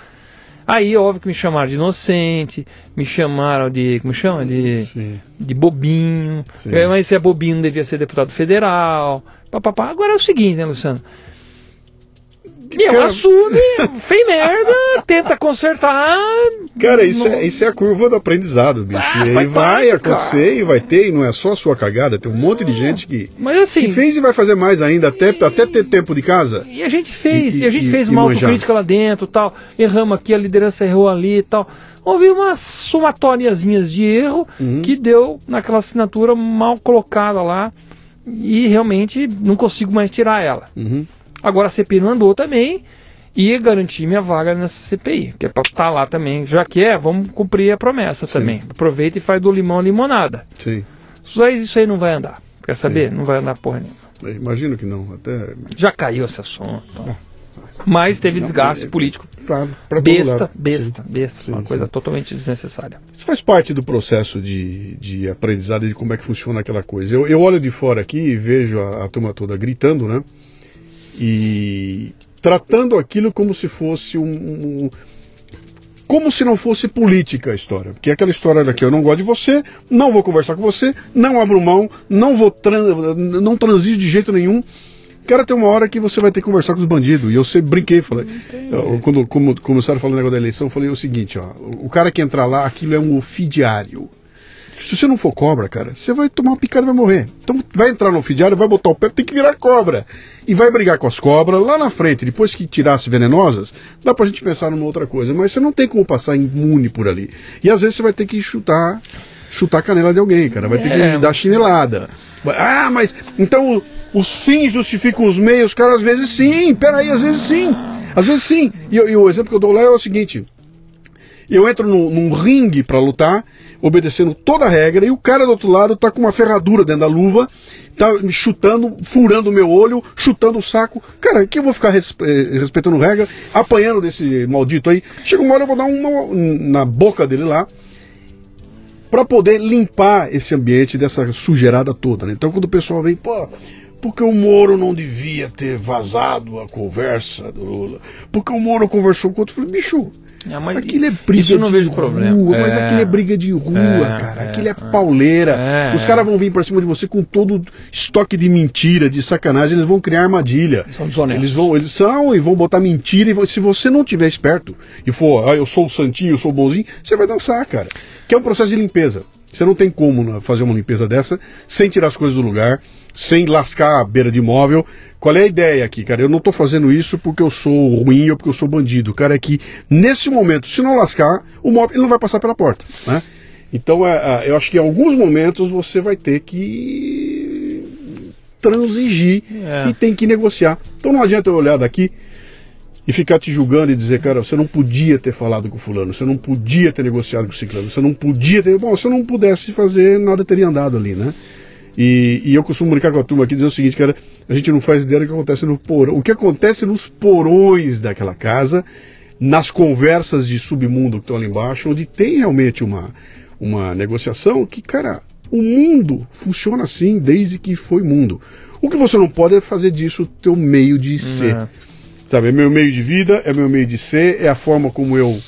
Aí, óbvio que me chamaram de inocente, me chamaram de. Como chama? De, Sim. de bobinho. Sim. Mas se é bobinho, não devia ser deputado federal. Pá, pá, pá. Agora é o seguinte, né, Luciano? Meu, cara... assume, fez merda, tenta consertar. Cara, isso, é, isso é a curva do aprendizado, bicho. Ah, e aí vai parte, acontecer cara. e vai ter, e não é só a sua cagada, tem um monte de gente que, Mas, assim, que fez e vai fazer mais ainda, até, e, até ter tempo de casa. E a gente fez, e, e a gente fez uma autocrítica lá dentro tal. Erramos aqui, a liderança errou ali e tal houve umas somatóriazinhas de erro uhum. que deu naquela assinatura mal colocada lá e realmente não consigo mais tirar ela. Uhum. Agora a CPI não andou também e garantir minha vaga nessa CPI, que é para estar tá lá também. Já que é, vamos cumprir a promessa Sim. também. Aproveita e faz do limão a limonada. Sim. Só isso aí não vai andar. Quer saber? Sim. Não vai andar porra nenhuma. Imagino que não. Até... Já caiu esse assunto. É. Mas teve desgaste político. Claro, besta, besta, besta, sim, uma sim. coisa totalmente desnecessária. Isso faz parte do processo de, de aprendizado de como é que funciona aquela coisa. Eu, eu olho de fora aqui e vejo a, a turma toda gritando, né? E tratando aquilo como se fosse um, um como se não fosse política a história. Porque aquela história daqui, eu não gosto de você, não vou conversar com você, não abro mão, não vou trans, não transijo de jeito nenhum. Cara, tem uma hora que você vai ter que conversar com os bandidos. E eu sempre brinquei, falei. Eu, quando como, começaram falando negócio da eleição, eu falei o seguinte, ó. O cara que entrar lá, aquilo é um ofidiário. Se você não for cobra, cara, você vai tomar uma picada e vai morrer. Então vai entrar no ofidiário, vai botar o pé, tem que virar cobra. E vai brigar com as cobras lá na frente. Depois que tirasse venenosas, dá pra gente pensar numa outra coisa. Mas você não tem como passar imune por ali. E às vezes você vai ter que chutar, chutar a canela de alguém, cara. Vai ter que é. dar chinelada. Ah, mas então os fins justificam os meios, cara, às vezes sim, peraí, às vezes sim, às vezes sim. E, e o exemplo que eu dou lá é o seguinte: eu entro num, num ringue para lutar, obedecendo toda a regra, e o cara do outro lado tá com uma ferradura dentro da luva, tá me chutando, furando o meu olho, chutando o saco. Cara, que eu vou ficar eh, respeitando regra, apanhando desse maldito aí. Chega uma hora eu vou dar uma na boca dele lá para poder limpar esse ambiente dessa sujeirada toda. Né? Então quando o pessoal vem, pô, porque o Moro não devia ter vazado a conversa do Lula. Porque o Moro conversou com outro. Eu falei, bicho, é, mas aquilo é briga isso não de vejo rua, problema. mas é, aquilo é briga de rua, é, cara. É, aquilo é, é. pauleira. É, Os caras vão vir pra cima de você com todo estoque de mentira, de sacanagem. Eles vão criar armadilha. São desonestos. Eles vão, eles são e vão botar mentira. E se você não tiver esperto e for, ah, eu sou o santinho, eu sou o bonzinho, você vai dançar, cara. Que é um processo de limpeza. Você não tem como né, fazer uma limpeza dessa sem tirar as coisas do lugar sem lascar a beira de imóvel. Qual é a ideia aqui, cara? Eu não estou fazendo isso porque eu sou ruim ou porque eu sou bandido. Cara, é que nesse momento, se não lascar, o móvel ele não vai passar pela porta, né? Então, é, é, eu acho que em alguns momentos você vai ter que transigir é. e tem que negociar. Então não adianta eu olhar daqui e ficar te julgando e dizer, cara, você não podia ter falado com fulano, você não podia ter negociado com o ciclano, você não podia ter. Bom, se eu não pudesse fazer, nada teria andado ali, né? E, e, eu costumo brincar com a turma aqui dizendo o seguinte, cara, a gente não faz ideia do que acontece no porão. O que acontece nos porões daquela casa, nas conversas de submundo que estão ali embaixo, onde tem realmente uma, uma negociação que, cara, o mundo funciona assim desde que foi mundo. O que você não pode é fazer disso o teu meio de ser. É. Sabe, é meu meio de vida, é meu meio de ser, é a forma como eu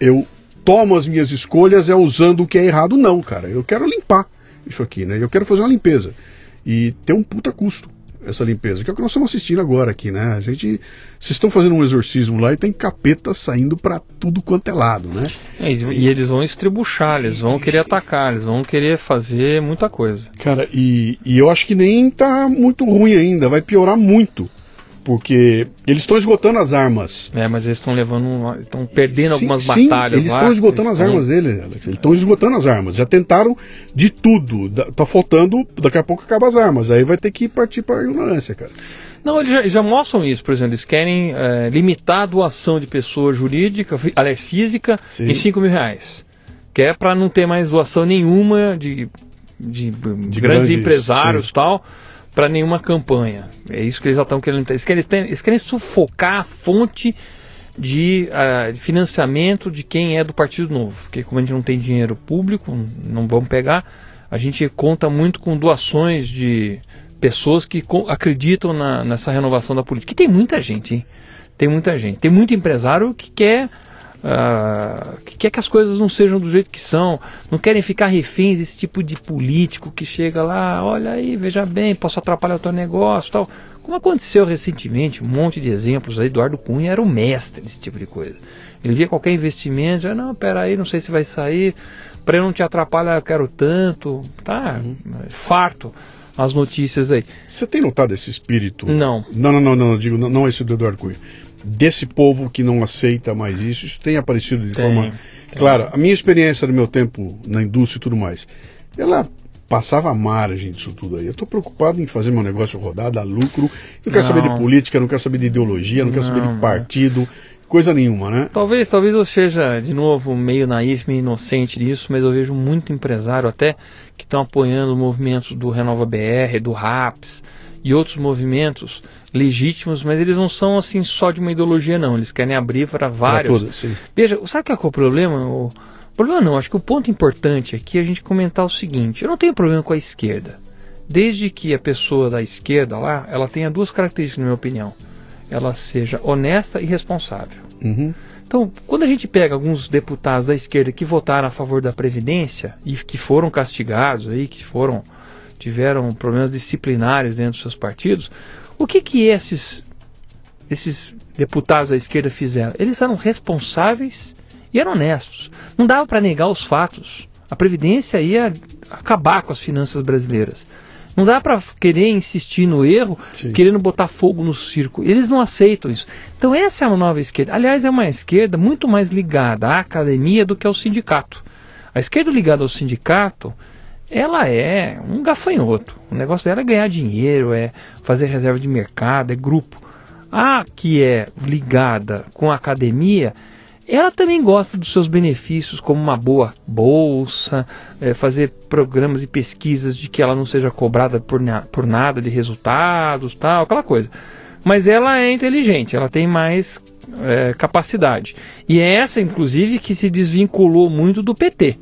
eu tomo as minhas escolhas, é usando o que é errado. Não, cara, eu quero limpar isso aqui, né? Eu quero fazer uma limpeza. E tem um puta custo essa limpeza, que é o que nós estamos assistindo agora aqui, né? A gente. Vocês estão fazendo um exorcismo lá e tem capeta saindo para tudo quanto é lado, né? É, e, eles vão estribuchar, eles vão querer atacar, eles vão querer fazer muita coisa. Cara, e, e eu acho que nem tá muito ruim ainda, vai piorar muito porque eles estão esgotando as armas. É, mas eles estão levando, estão perdendo sim, algumas sim, batalhas. Eles estão esgotando eles as armas dele, Alex. Eles estão esgotando as armas. Já tentaram de tudo. Tá faltando, daqui a pouco acaba as armas. Aí vai ter que partir para a ignorância, cara. Não, eles já, já, mostram isso, por exemplo, eles querem é, limitar a doação de pessoa jurídica, aliás, física, sim. em 5 mil reais. Que é para não ter mais doação nenhuma de, de, de grandes, grandes, empresários e tal para nenhuma campanha. É isso que eles já estão querendo. Eles querem, eles querem sufocar a fonte de uh, financiamento de quem é do Partido Novo. Porque como a gente não tem dinheiro público, não vamos pegar, a gente conta muito com doações de pessoas que acreditam na, nessa renovação da política. E tem muita gente, hein? Tem muita gente. Tem muito empresário que quer uh, que quer que as coisas não sejam do jeito que são, não querem ficar reféns desse tipo de político que chega lá, olha aí, veja bem, posso atrapalhar o teu negócio tal. Como aconteceu recentemente, um monte de exemplos aí, Eduardo Cunha era o mestre desse tipo de coisa. Ele via qualquer investimento, já não, peraí, não sei se vai sair, para eu não te atrapalhar, eu quero tanto, tá, uhum. farto as notícias aí. Você tem notado esse espírito? Não. Não, não, não, não, digo, não, não esse do Eduardo Cunha desse povo que não aceita mais isso. Isso tem aparecido de tem, forma. Tem. Claro, a minha experiência do meu tempo na indústria e tudo mais, ela passava a margem disso tudo aí. Eu estou preocupado em fazer meu negócio rodar, dar lucro. Não quero não. saber de política, não quero saber de ideologia, não, não quero saber de partido. Coisa nenhuma, né? Talvez, talvez eu seja, de novo, meio naif, meio inocente disso, mas eu vejo muito empresário até que estão apoiando movimentos do Renova BR, do RAPS, e outros movimentos legítimos, mas eles não são assim só de uma ideologia, não. Eles querem abrir para vários. Tudo, Veja, sabe qual é o problema? O problema não, acho que o ponto importante aqui é a gente comentar o seguinte: eu não tenho problema com a esquerda. Desde que a pessoa da esquerda lá, ela tenha duas características, na minha opinião. Ela seja honesta e responsável. Uhum. Então, quando a gente pega alguns deputados da esquerda que votaram a favor da Previdência e que foram castigados aí, que foram tiveram problemas disciplinares dentro dos seus partidos, o que que esses esses deputados da esquerda fizeram? Eles eram responsáveis e eram honestos. Não dava para negar os fatos. A previdência ia acabar com as finanças brasileiras. Não dá para querer insistir no erro, Sim. querendo botar fogo no circo. Eles não aceitam isso. Então essa é uma nova esquerda. Aliás, é uma esquerda muito mais ligada à academia do que ao sindicato. A esquerda ligada ao sindicato ela é um gafanhoto. O negócio dela é ganhar dinheiro, é fazer reserva de mercado, é grupo. A que é ligada com a academia, ela também gosta dos seus benefícios, como uma boa bolsa, é, fazer programas e pesquisas de que ela não seja cobrada por, por nada de resultados, tal, aquela coisa. Mas ela é inteligente, ela tem mais é, capacidade. E é essa, inclusive, que se desvinculou muito do PT.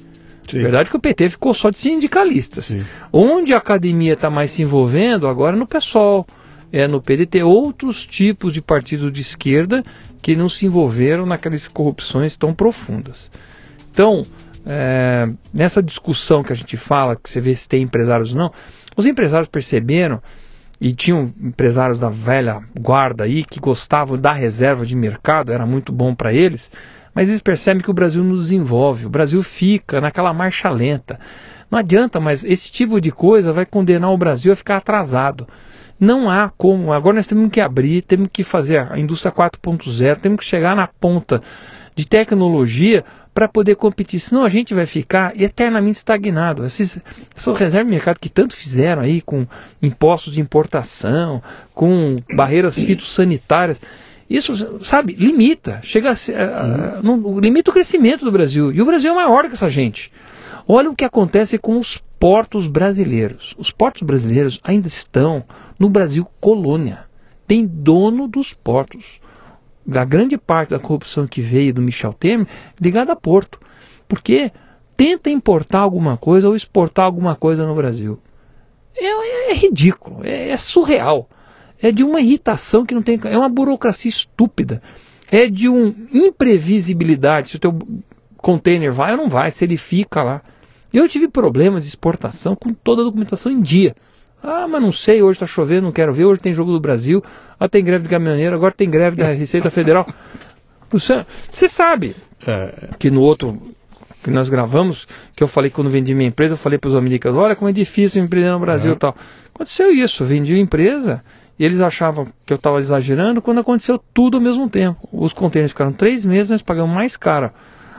Sim. Verdade que o PT ficou só de sindicalistas. Sim. Onde a academia está mais se envolvendo agora é no PSOL, é no PDT, outros tipos de partidos de esquerda que não se envolveram naquelas corrupções tão profundas. Então, é, nessa discussão que a gente fala, que você vê se tem empresários ou não, os empresários perceberam e tinham empresários da velha guarda aí que gostavam da reserva de mercado, era muito bom para eles mas eles percebem que o Brasil não desenvolve, o Brasil fica naquela marcha lenta. Não adianta, mas esse tipo de coisa vai condenar o Brasil a ficar atrasado. Não há como. Agora nós temos que abrir, temos que fazer a indústria 4.0, temos que chegar na ponta de tecnologia para poder competir. Senão a gente vai ficar eternamente estagnado. Esses, essas reservas de mercado que tanto fizeram aí com impostos de importação, com barreiras fitossanitárias isso, sabe, limita, chega a, uhum. limita o crescimento do Brasil. E o Brasil é maior que essa gente. Olha o que acontece com os portos brasileiros. Os portos brasileiros ainda estão no Brasil colônia. Tem dono dos portos. A grande parte da corrupção que veio do Michel Temer ligada a Porto. Porque tenta importar alguma coisa ou exportar alguma coisa no Brasil. É, é, é ridículo, é, é surreal é de uma irritação que não tem. É uma burocracia estúpida. É de uma imprevisibilidade. Se o teu container vai ou não vai, se ele fica lá. Eu tive problemas de exportação com toda a documentação em dia. Ah, mas não sei, hoje está chovendo, não quero ver, hoje tem jogo do Brasil, ah, tem greve de caminhoneiro, agora tem greve da Receita Federal. Você, você sabe é. que no outro que nós gravamos, que eu falei quando vendi minha empresa, eu falei para os americanos, olha como é difícil empreender no Brasil e tal. Aconteceu isso, vendi a empresa e eles achavam que eu estava exagerando quando aconteceu tudo ao mesmo tempo. Os contêineres ficaram três meses, nós pagamos mais caro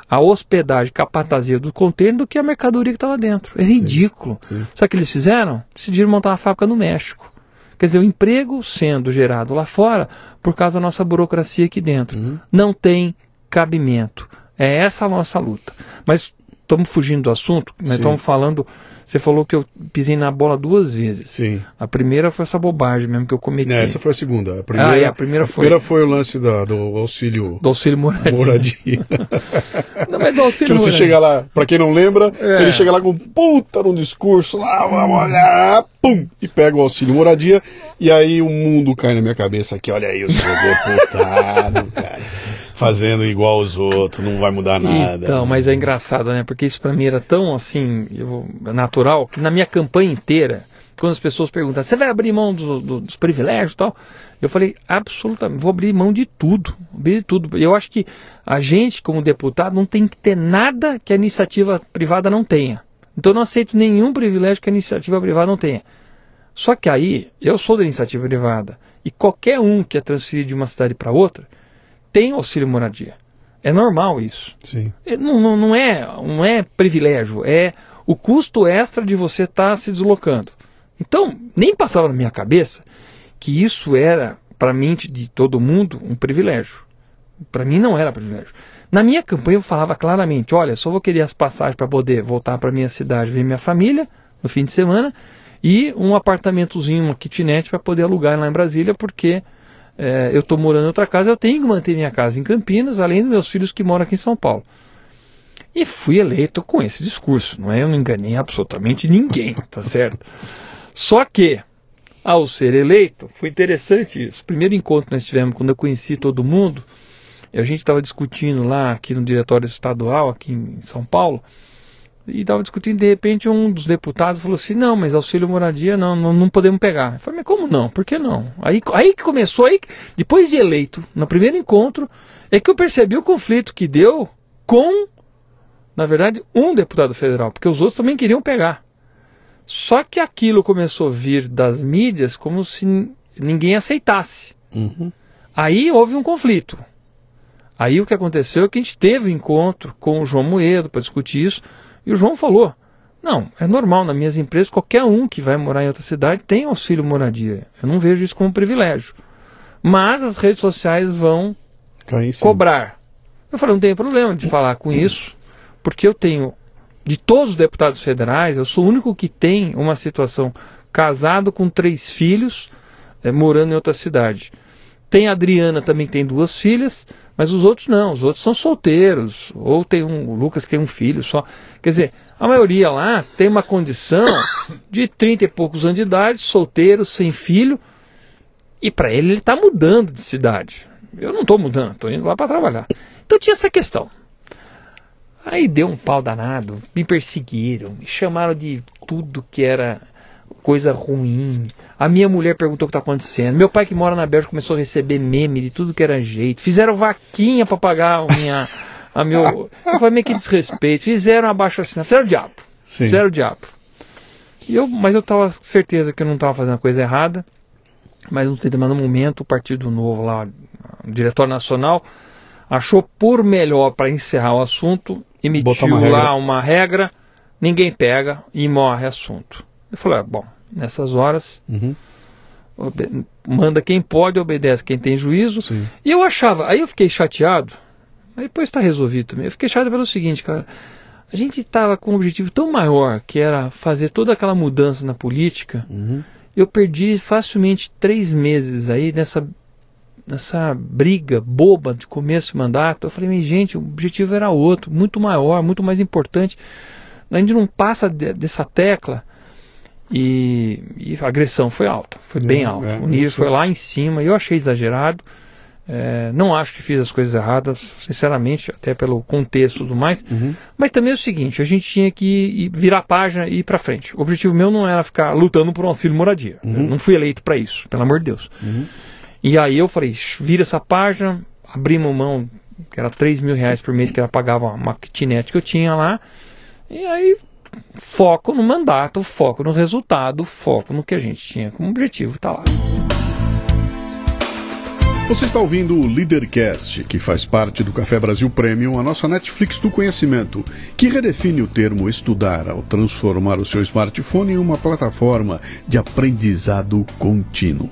a hospedagem, capatazia do contêiner do que a mercadoria que estava dentro. É ridículo. Sim, sim. Sabe o que eles fizeram? Decidiram montar uma fábrica no México. Quer dizer, o emprego sendo gerado lá fora por causa da nossa burocracia aqui dentro. Uhum. Não tem cabimento. É essa a nossa luta. Mas estamos fugindo do assunto, né? estamos falando você falou que eu pisei na bola duas vezes. Sim. A primeira foi essa bobagem mesmo que eu cometi. essa foi a segunda. A primeira, ah, é, a primeira foi. A primeira foi o lance da, do auxílio. Do auxílio moradia. moradia. não, mas do auxílio que você chega lá, para quem não lembra, é. ele chega lá com um puta num discurso lá, vamos olhar, pum, e pega o auxílio moradia, e aí o mundo cai na minha cabeça aqui, olha aí, eu sou deputado, cara. Fazendo igual os outros, não vai mudar nada. Então, mas é engraçado, né? Porque isso para mim era tão assim, natural, que na minha campanha inteira, quando as pessoas perguntam, você vai abrir mão do, do, dos privilégios e tal? Eu falei, absolutamente, vou abrir mão de tudo, abrir de tudo. Eu acho que a gente, como deputado, não tem que ter nada que a iniciativa privada não tenha. Então eu não aceito nenhum privilégio que a iniciativa privada não tenha. Só que aí, eu sou da iniciativa privada, e qualquer um que é transferido de uma cidade para outra, tem auxílio moradia. É normal isso. Sim. É, não, não, não, é, não é privilégio, é o custo extra de você estar tá se deslocando. Então, nem passava na minha cabeça que isso era, para a mente de todo mundo, um privilégio. Para mim não era privilégio. Na minha campanha eu falava claramente: olha, só vou querer as passagens para poder voltar para minha cidade ver minha família no fim de semana e um apartamentozinho, uma kitnet para poder alugar lá em Brasília, porque é, eu estou morando em outra casa, eu tenho que manter minha casa em Campinas, além dos meus filhos que moram aqui em São Paulo. E fui eleito com esse discurso, não é? Eu não enganei absolutamente ninguém, tá certo? Só que ao ser eleito, foi interessante isso. O primeiro encontro que nós tivemos, quando eu conheci todo mundo, a gente estava discutindo lá aqui no diretório estadual, aqui em São Paulo, e estava discutindo, de repente um dos deputados falou assim, não, mas auxílio moradia não, não, não podemos pegar. Eu falei, mas como não? Por que não? Aí, aí que começou, aí, depois de eleito, no primeiro encontro, é que eu percebi o conflito que deu com, na verdade, um deputado federal, porque os outros também queriam pegar. Só que aquilo começou a vir das mídias como se ninguém aceitasse. Uhum. Aí houve um conflito. Aí o que aconteceu é que a gente teve um encontro com o João Moedo para discutir isso, e o João falou: não, é normal, nas minhas empresas, qualquer um que vai morar em outra cidade tem auxílio moradia. Eu não vejo isso como um privilégio. Mas as redes sociais vão cobrar. Eu falei, não tem problema de falar com isso, porque eu tenho de todos os deputados federais, eu sou o único que tem uma situação casado com três filhos, é, morando em outra cidade. Tem a Adriana também que tem duas filhas, mas os outros não, os outros são solteiros, ou tem um, o Lucas que tem um filho só. Quer dizer, a maioria lá tem uma condição de 30 e poucos anos de idade, solteiro, sem filho, e para ele ele está mudando de cidade. Eu não estou mudando, estou indo lá para trabalhar. Então tinha essa questão. Aí deu um pau danado, me perseguiram, me chamaram de tudo que era coisa ruim. A minha mulher perguntou o que está acontecendo. Meu pai que mora na Bélgica começou a receber meme de tudo que era jeito. Fizeram vaquinha para pagar a minha, a meu, eu falei meio que desrespeito. Fizeram abaixo assim, fizeram o diabo. Sim. Fizeram o diabo. E eu, mas eu tava certeza que eu não estava fazendo a coisa errada. Mas no determinado momento o Partido Novo lá, o Diretório Nacional, achou por melhor para encerrar o assunto emitiu uma lá uma regra, ninguém pega e morre assunto. Eu falei, ah, bom, nessas horas, uhum. manda quem pode, obedece quem tem juízo. Sim. E eu achava, aí eu fiquei chateado, aí depois está resolvido também. Eu fiquei chateado pelo seguinte, cara. A gente estava com um objetivo tão maior, que era fazer toda aquela mudança na política. Uhum. Eu perdi facilmente três meses aí nessa nessa briga boba de começo de mandato, eu falei, mas gente, o objetivo era outro, muito maior, muito mais importante. A gente não passa de, dessa tecla e, e, a agressão foi alta, foi bem é, alta. É, o nível foi lá em cima, eu achei exagerado. É, não acho que fiz as coisas erradas, sinceramente, até pelo contexto e tudo mais. Uhum. Mas também é o seguinte: a gente tinha que virar a página e ir para frente. O objetivo meu não era ficar lutando por um auxílio moradia. Uhum. não fui eleito para isso, pelo amor de Deus. Uhum. E aí eu falei, vira essa página, abrimos mão, que era 3 mil reais por mês que ela pagava uma kitnet que eu tinha lá. E aí foco no mandato, foco no resultado, foco no que a gente tinha como objetivo, tá lá. Você está ouvindo o Leadercast, que faz parte do Café Brasil Premium, a nossa Netflix do conhecimento, que redefine o termo estudar ao transformar o seu smartphone em uma plataforma de aprendizado contínuo.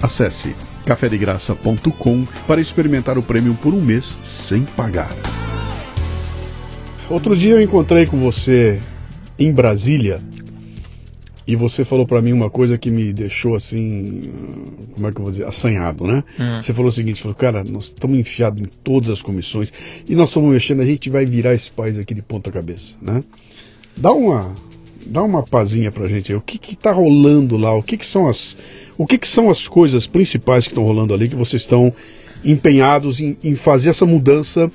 Acesse cafedegraça.com para experimentar o prêmio por um mês sem pagar. outro dia eu encontrei com você em Brasília e você falou para mim uma coisa que me deixou assim, como é que eu vou dizer, assanhado, né? Hum. Você falou o seguinte, falou, cara, nós estamos enfiados em todas as comissões e nós estamos mexendo, a gente vai virar esse país aqui de ponta cabeça, né? Dá uma, dá uma pazinha pra gente aí, o que que tá rolando lá, o que que são as, o que que são as coisas principais que estão rolando ali que vocês estão empenhados em, em fazer essa mudança?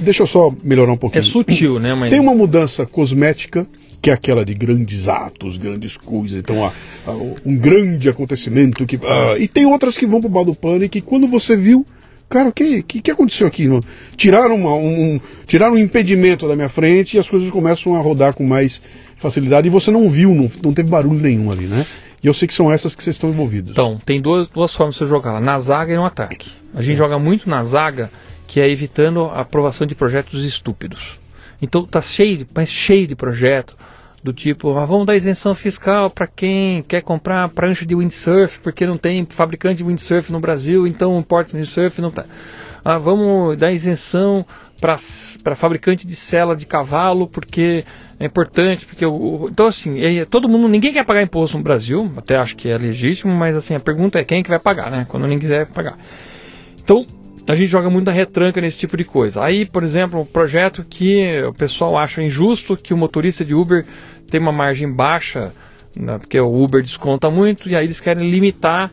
Deixa eu só melhorar um pouquinho. É sutil, né? Mas... Tem uma mudança cosmética que é aquela de grandes atos, grandes coisas, então ah, ah, um grande acontecimento que ah, e tem outras que vão pro bar do pânico e quando você viu, cara, o que, que, que aconteceu aqui? Tiraram, uma, um, tiraram um impedimento da minha frente e as coisas começam a rodar com mais facilidade e você não viu, não, não teve barulho nenhum ali, né? E eu sei que são essas que vocês estão envolvidos. Então, tem duas, duas formas de você jogar na zaga e no ataque. A gente é. joga muito na zaga, que é evitando a aprovação de projetos estúpidos. Então tá cheio, mas cheio de projeto do tipo, ah, vamos dar isenção fiscal para quem quer comprar prancha de windsurf, porque não tem fabricante de windsurf no Brasil, então o porto de windsurf não tá. Ah, vamos dar isenção para fabricante de cela de cavalo, porque é importante, porque o, então assim, é, todo mundo, ninguém quer pagar imposto no Brasil, até acho que é legítimo, mas assim, a pergunta é quem é que vai pagar, né? Quando ninguém quiser pagar. Então, a gente joga muito na retranca nesse tipo de coisa. Aí, por exemplo, um projeto que o pessoal acha injusto que o motorista de Uber tem uma margem baixa, né, porque o Uber desconta muito, e aí eles querem limitar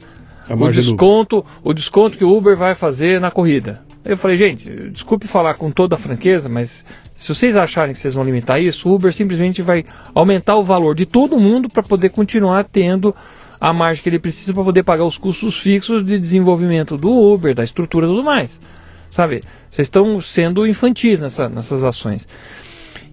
o desconto, o desconto que o Uber vai fazer na corrida. Eu falei, gente, desculpe falar com toda a franqueza, mas se vocês acharem que vocês vão limitar isso, o Uber simplesmente vai aumentar o valor de todo mundo para poder continuar tendo a margem que ele precisa para poder pagar os custos fixos de desenvolvimento do Uber, da estrutura e tudo mais. Sabe? Vocês estão sendo infantis nessa, nessas ações.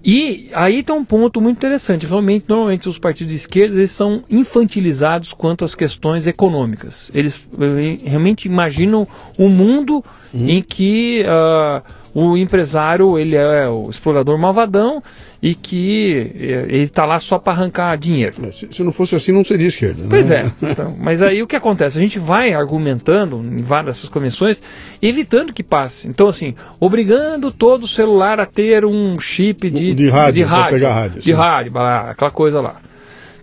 E aí tem um ponto muito interessante. Realmente, normalmente os partidos de esquerda eles são infantilizados quanto às questões econômicas. Eles eh, realmente imaginam um mundo uhum. em que uh, o empresário ele é o explorador malvadão e que eh, ele está lá só para arrancar dinheiro. É, se, se, não fosse assim, não seria esquerda. Né? Pois é. Então, mas aí o que acontece? A gente vai argumentando em várias dessas convenções, evitando que passe. Então, assim, obrigando todo celular a ter um chip de, de rádio, de rádio, rádio de rádio, aquela coisa lá.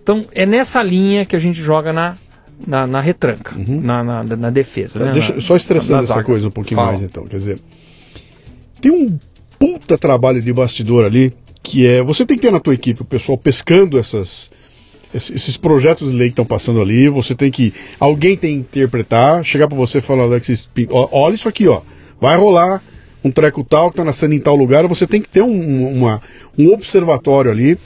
Então, é nessa linha que a gente joga na, na, na retranca, uhum. na, na, na, defesa. Né? Deixa, só estressando essa coisa um pouquinho Fala. mais, então. Quer dizer, tem um puta trabalho de bastidor ali que é você tem que ter na tua equipe o pessoal pescando essas esses projetos de lei que estão passando ali, você tem que alguém tem que interpretar, chegar para você e falar, Alexis, olha isso aqui, ó, vai rolar um treco tal que está nascendo em tal lugar, você tem que ter um, uma, um observatório ali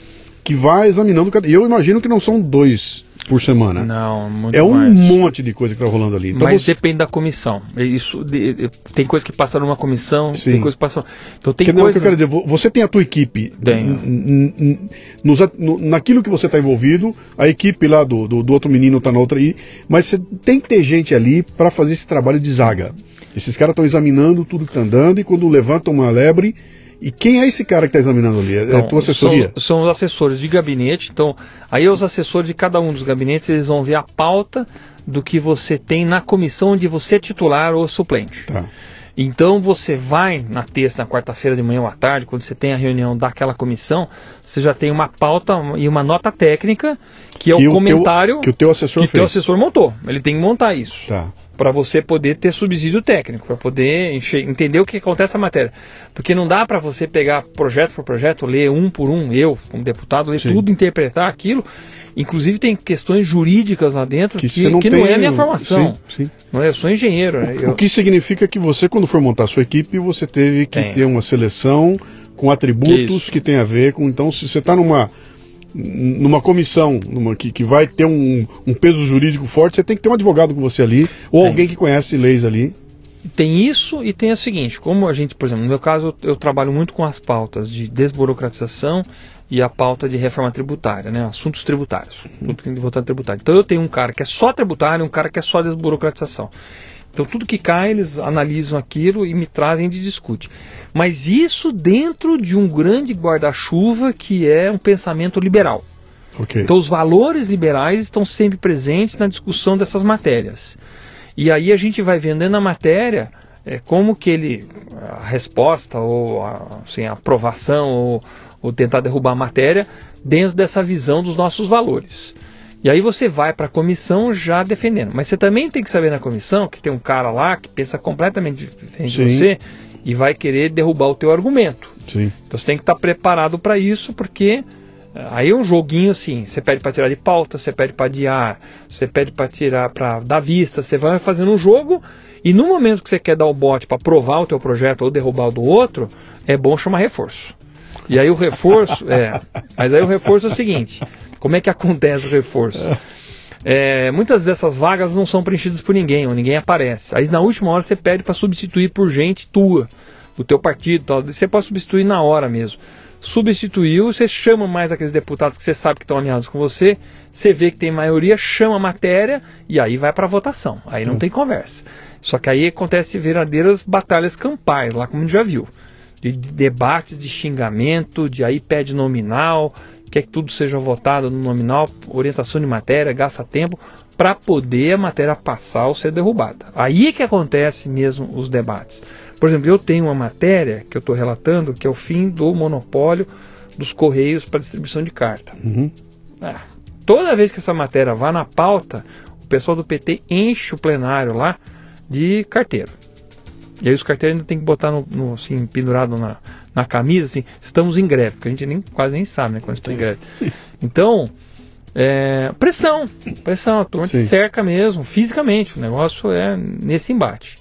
que vai examinando cada. Eu imagino que não são dois por semana. Não, muito É um mais. monte de coisa que está rolando ali. Então Mas você... depende da comissão. Isso de, de, tem coisa que passa numa comissão, Sim. tem coisa que passa. Então tem coisa. que eu quero dizer, você tem a tua equipe. Nos, naquilo que você está envolvido, a equipe lá do, do, do outro menino está na outra aí, mas você tem que ter gente ali para fazer esse trabalho de zaga. Esses caras estão examinando tudo que está andando e quando levantam uma lebre e quem é esse cara que está examinando ali? É então, a tua assessoria? São, são, os assessores de gabinete. Então, aí os assessores de cada um dos gabinetes eles vão ver a pauta do que você tem na comissão onde você é titular ou suplente. Tá. Então você vai na terça, na quarta-feira de manhã ou à tarde, quando você tem a reunião daquela comissão, você já tem uma pauta e uma nota técnica que é que o, o comentário teu, que o teu assessor que fez. teu assessor montou. Ele tem que montar isso. Tá para você poder ter subsídio técnico, para poder entender o que acontece na matéria. Porque não dá para você pegar projeto por projeto, ler um por um, eu, como deputado, ler Sim. tudo, interpretar aquilo. Inclusive tem questões jurídicas lá dentro que, que, não, que não, é a minha formação. Sim, sim. Não é, eu sou engenheiro. Né? O, eu... o, que significa que você, quando for montar a sua equipe, você teve que tem. ter uma seleção com atributos Isso. que tem a ver com. Então, se você está numa numa comissão numa, que, que vai ter um, um, peso jurídico forte, você tem que ter um advogado com você ali, ou tem. alguém que conhece leis ali. Tem isso e tem o seguinte, como a gente, por exemplo, no meu caso, eu, trabalho muito com as pautas de desburocratização e a pauta de reforma tributária, né? Assuntos tributários, uhum. tudo tributário. Então eu tenho um cara que é só tributário e um cara que é só desburocratização. Então tudo que cai, eles analisam aquilo e me trazem e discute. Mas isso dentro de um grande guarda-chuva que é um pensamento liberal. Okay. Então os valores liberais estão sempre presentes na discussão dessas matérias. E aí a gente vai vendendo a matéria é, como que ele, a resposta ou a, assim, a aprovação ou, ou tentar derrubar a matéria dentro dessa visão dos nossos valores. E aí você vai para a comissão já defendendo. Mas você também tem que saber na comissão que tem um cara lá que pensa completamente diferente Sim. de você e vai querer derrubar o teu argumento. Sim. Então você tem que estar tá preparado para isso, porque eh, aí é um joguinho assim, você pede para tirar de pauta, você pede para adiar, você pede para tirar para dar vista, você vai fazendo um jogo e no momento que você quer dar o bote para provar o teu projeto ou derrubar o do outro, é bom chamar reforço. E aí o reforço, é, mas aí o reforço é o seguinte, como é que acontece o reforço? É, muitas dessas vagas não são preenchidas por ninguém, ou ninguém aparece. Aí na última hora você pede para substituir por gente tua, do teu partido, tal. você pode substituir na hora mesmo. Substituiu, você chama mais aqueles deputados que você sabe que estão alinhados com você, você vê que tem maioria, chama a matéria e aí vai para votação. Aí não hum. tem conversa. Só que aí acontece verdadeiras batalhas campais, lá como a gente já viu. De, de debates, de xingamento, de aí pede nominal, quer que tudo seja votado no nominal, orientação de matéria, gasta tempo, para poder a matéria passar ou ser derrubada. Aí é que acontece mesmo os debates. Por exemplo, eu tenho uma matéria que eu estou relatando que é o fim do monopólio dos Correios para distribuição de carta. Uhum. Ah, toda vez que essa matéria vá na pauta, o pessoal do PT enche o plenário lá de carteiro. E aí os carteiros ainda tem que botar no, no assim, pendurado na, na camisa, assim, estamos em greve, porque a gente nem, quase nem sabe né, quando está em greve. Então, é, pressão, pressão, a turma se cerca mesmo, fisicamente, o negócio é nesse embate.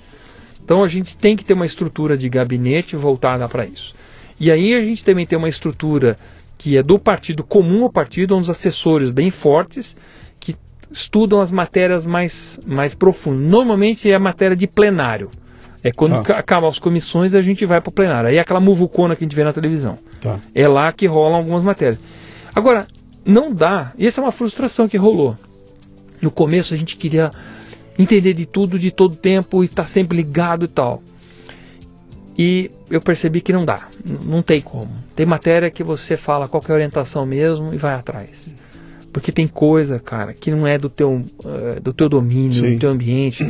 Então a gente tem que ter uma estrutura de gabinete voltada para isso. E aí a gente também tem uma estrutura que é do partido comum ao partido, uns assessores bem fortes, que estudam as matérias mais, mais profundas. Normalmente é a matéria de plenário. É quando tá. acabam as comissões a gente vai para o plenário. Aí é aquela muvucona que a gente vê na televisão. Tá. É lá que rolam algumas matérias. Agora, não dá. E essa é uma frustração que rolou. No começo a gente queria entender de tudo, de todo tempo e estar tá sempre ligado e tal. E eu percebi que não dá. Não tem como. Tem matéria que você fala qualquer orientação mesmo e vai atrás. Porque tem coisa, cara, que não é do teu, uh, do teu domínio, Sim. do teu ambiente.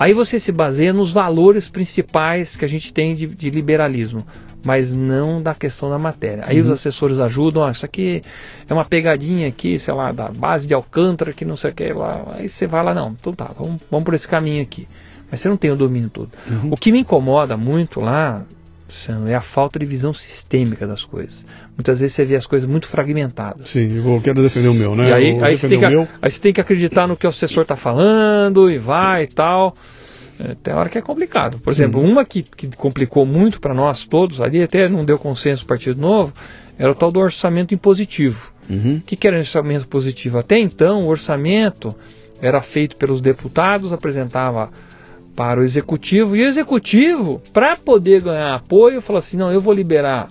Aí você se baseia nos valores principais que a gente tem de, de liberalismo, mas não da questão da matéria. Aí uhum. os assessores ajudam, ah, isso aqui é uma pegadinha aqui, sei lá, da base de Alcântara, que não sei o que lá. Aí você vai lá, não, então tá, vamos, vamos por esse caminho aqui. Mas você não tem o domínio todo. Uhum. O que me incomoda muito lá, é a falta de visão sistêmica das coisas. Muitas vezes você vê as coisas muito fragmentadas. Sim, eu quero defender o meu, né? E aí, aí, você tem que, aí você tem que acreditar no que o assessor está falando e vai e tal. Tem hora que é complicado. Por exemplo, uhum. uma que, que complicou muito para nós todos, ali até não deu consenso o Partido Novo, era o tal do orçamento impositivo. Uhum. O que, que era orçamento positivo? Até então, o orçamento era feito pelos deputados, apresentava para o executivo. E o executivo, para poder ganhar apoio, falou assim: não, eu vou liberar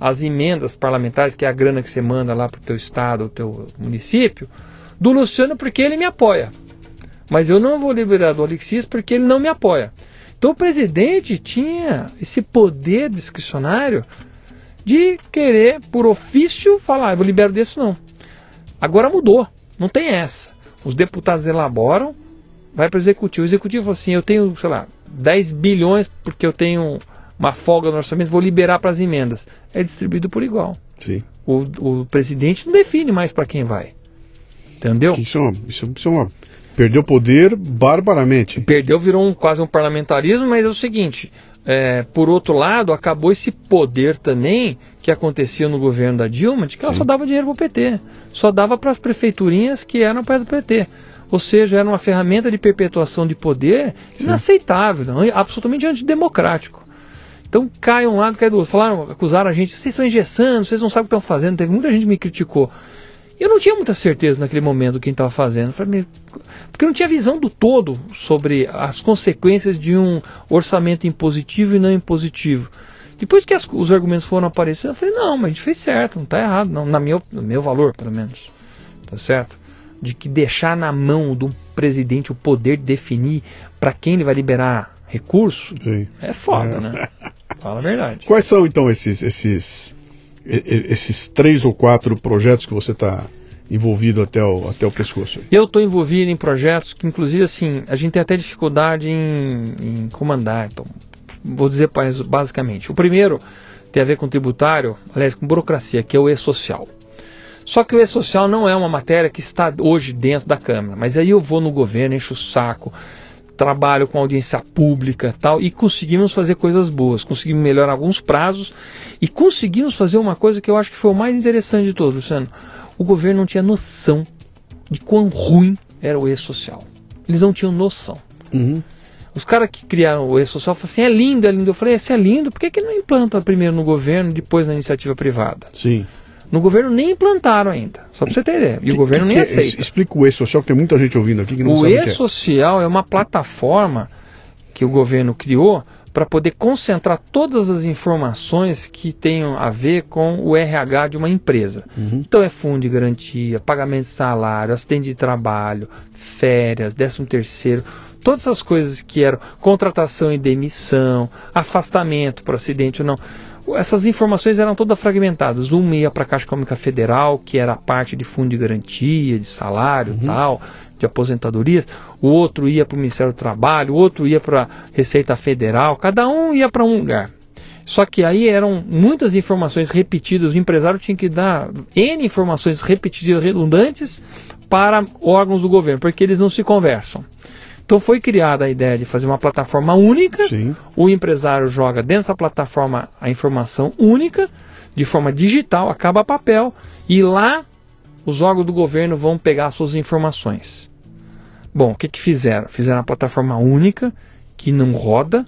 as emendas parlamentares, que é a grana que você manda lá para o teu estado, o teu município, do Luciano porque ele me apoia. Mas eu não vou liberar do Alexis porque ele não me apoia. Então o presidente tinha esse poder discricionário de querer, por ofício, falar: ah, eu vou liberar desse não. Agora mudou, não tem essa. Os deputados elaboram, vai para o executivo. O executivo fala assim: eu tenho, sei lá, 10 bilhões porque eu tenho uma folga no orçamento, vou liberar para as emendas. É distribuído por igual. Sim. O, o presidente não define mais para quem vai. Entendeu? Isso, é isso, isso é uma. Perdeu poder barbaramente. Perdeu, virou um, quase um parlamentarismo, mas é o seguinte: é, por outro lado, acabou esse poder também que acontecia no governo da Dilma, de que ela Sim. só dava dinheiro para o PT. Só dava para as prefeiturinhas que eram para o PT. Ou seja, era uma ferramenta de perpetuação de poder Sim. inaceitável, absolutamente antidemocrático. Então cai um lado, cai do outro. Falaram, acusaram a gente, vocês estão engessando, vocês não sabem o que estão fazendo. Teve muita gente que me criticou. Eu não tinha muita certeza naquele momento do que estava fazendo. Porque eu não tinha visão do todo sobre as consequências de um orçamento impositivo e não impositivo. Depois que as, os argumentos foram aparecendo, eu falei, não, mas a gente fez certo, não está errado, não, na minha, no meu valor, pelo menos. Tá certo? De que deixar na mão do presidente o poder de definir para quem ele vai liberar recurso Sim. é foda, é. né? Fala a verdade. Quais são então esses esses esses três ou quatro projetos que você está envolvido até o, até o pescoço? Eu estou envolvido em projetos que, inclusive, assim, a gente tem até dificuldade em, em comandar. Então, vou dizer basicamente. O primeiro tem a ver com tributário, aliás, com burocracia, que é o e-social. Só que o e-social não é uma matéria que está hoje dentro da Câmara, mas aí eu vou no governo, encho o saco, trabalho com audiência pública tal, e conseguimos fazer coisas boas, conseguimos melhorar alguns prazos e conseguimos fazer uma coisa que eu acho que foi o mais interessante de tudo, Luciano. O governo não tinha noção de quão ruim era o e-social. Eles não tinham noção. Uhum. Os caras que criaram o e-social falaram assim: é lindo, é lindo. Eu falei: se é lindo, por que, que não implanta primeiro no governo, depois na iniciativa privada? Sim. No governo nem implantaram ainda, só para você ter ideia. E o governo que, nem que é aceita. Explica o e-social, que tem muita gente ouvindo aqui que não o sabe o e-social é. é uma plataforma que o governo criou para poder concentrar todas as informações que tenham a ver com o RH de uma empresa. Uhum. Então é fundo de garantia, pagamento de salário, acidente de trabalho, férias, décimo terceiro, todas essas coisas que eram contratação e demissão, afastamento por acidente ou não essas informações eram todas fragmentadas. Uma ia para a Caixa Econômica Federal, que era a parte de fundo de garantia, de salário uhum. tal, de aposentadorias. O outro ia para o Ministério do Trabalho, o outro ia para a Receita Federal. Cada um ia para um lugar. Só que aí eram muitas informações repetidas. O empresário tinha que dar N informações repetidas, redundantes, para órgãos do governo, porque eles não se conversam. Então foi criada a ideia de fazer uma plataforma única. Sim. O empresário joga dentro dessa plataforma a informação única, de forma digital, acaba papel, e lá os órgãos do governo vão pegar suas informações. Bom, o que, que fizeram? Fizeram uma plataforma única, que não roda,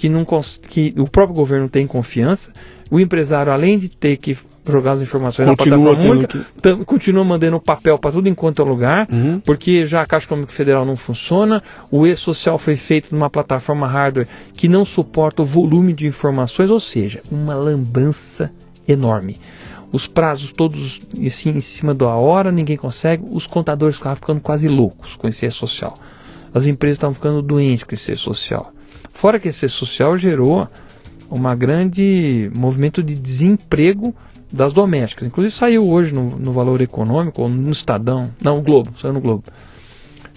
que, não, que o próprio governo tem confiança. O empresário, além de ter que jogar as informações continua na plataforma única, que... continua mandando papel para tudo enquanto é lugar, uhum. porque já a Caixa Econômica Federal não funciona, o e-social foi feito numa plataforma hardware que não suporta o volume de informações, ou seja, uma lambança enorme. Os prazos todos assim, em cima da hora, ninguém consegue, os contadores estavam ficando quase loucos com esse e-social. As empresas estavam ficando doentes com esse e-social. Fora que esse e-social gerou uma grande movimento de desemprego das domésticas. Inclusive saiu hoje no, no Valor Econômico, ou no Estadão, não, o Globo, saiu no Globo.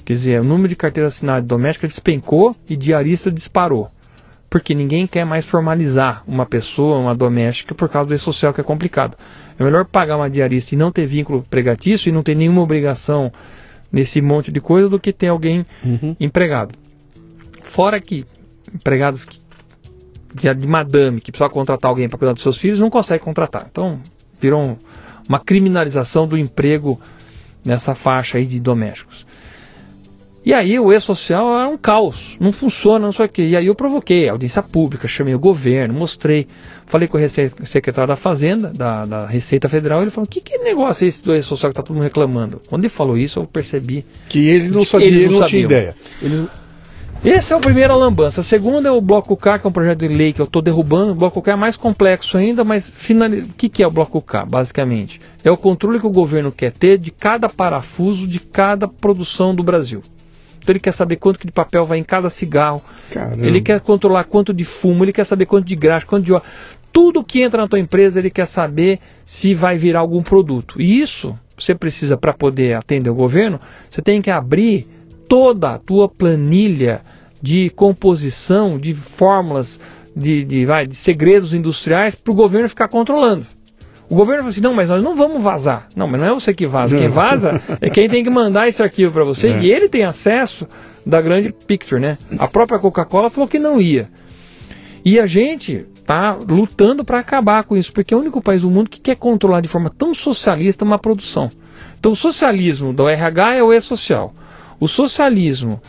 Quer dizer, o número de carteiras assinadas domésticas despencou e diarista disparou. Porque ninguém quer mais formalizar uma pessoa, uma doméstica, por causa do social que é complicado. É melhor pagar uma diarista e não ter vínculo pregatício e não ter nenhuma obrigação nesse monte de coisa do que ter alguém uhum. empregado. Fora que empregados que de, de madame que precisa contratar alguém para cuidar dos seus filhos, não consegue contratar. Então, virou um, uma criminalização do emprego nessa faixa aí de domésticos. E aí o e-social era um caos, não funciona, não sei o quê. E aí eu provoquei a audiência pública, chamei o governo, mostrei, falei com o secretário da Fazenda, da, da Receita Federal, ele falou, que, que negócio é esse do e-social que está todo mundo reclamando? Quando ele falou isso, eu percebi... Que ele não sabia, ele não, não tinha ideia. Eles, esse é o primeiro lambança. A segunda é o Bloco K, que é um projeto de lei que eu estou derrubando. O Bloco K é mais complexo ainda, mas final... o que, que é o Bloco K, basicamente? É o controle que o governo quer ter de cada parafuso de cada produção do Brasil. Então ele quer saber quanto de papel vai em cada cigarro. Caramba. Ele quer controlar quanto de fumo, ele quer saber quanto de graxa, quanto de óleo. Tudo que entra na tua empresa, ele quer saber se vai virar algum produto. E isso, você precisa, para poder atender o governo, você tem que abrir toda a tua planilha de composição, de fórmulas, de, de, vai, de segredos industriais para o governo ficar controlando. O governo falou assim: não, mas nós não vamos vazar. Não, mas não é você que vaza. Quem vaza é quem tem que mandar esse arquivo para você é. e ele tem acesso da grande picture, né? A própria Coca-Cola falou que não ia. E a gente está lutando para acabar com isso, porque é o único país do mundo que quer controlar de forma tão socialista uma produção. Então, o socialismo do RH é o E-social. O socialismo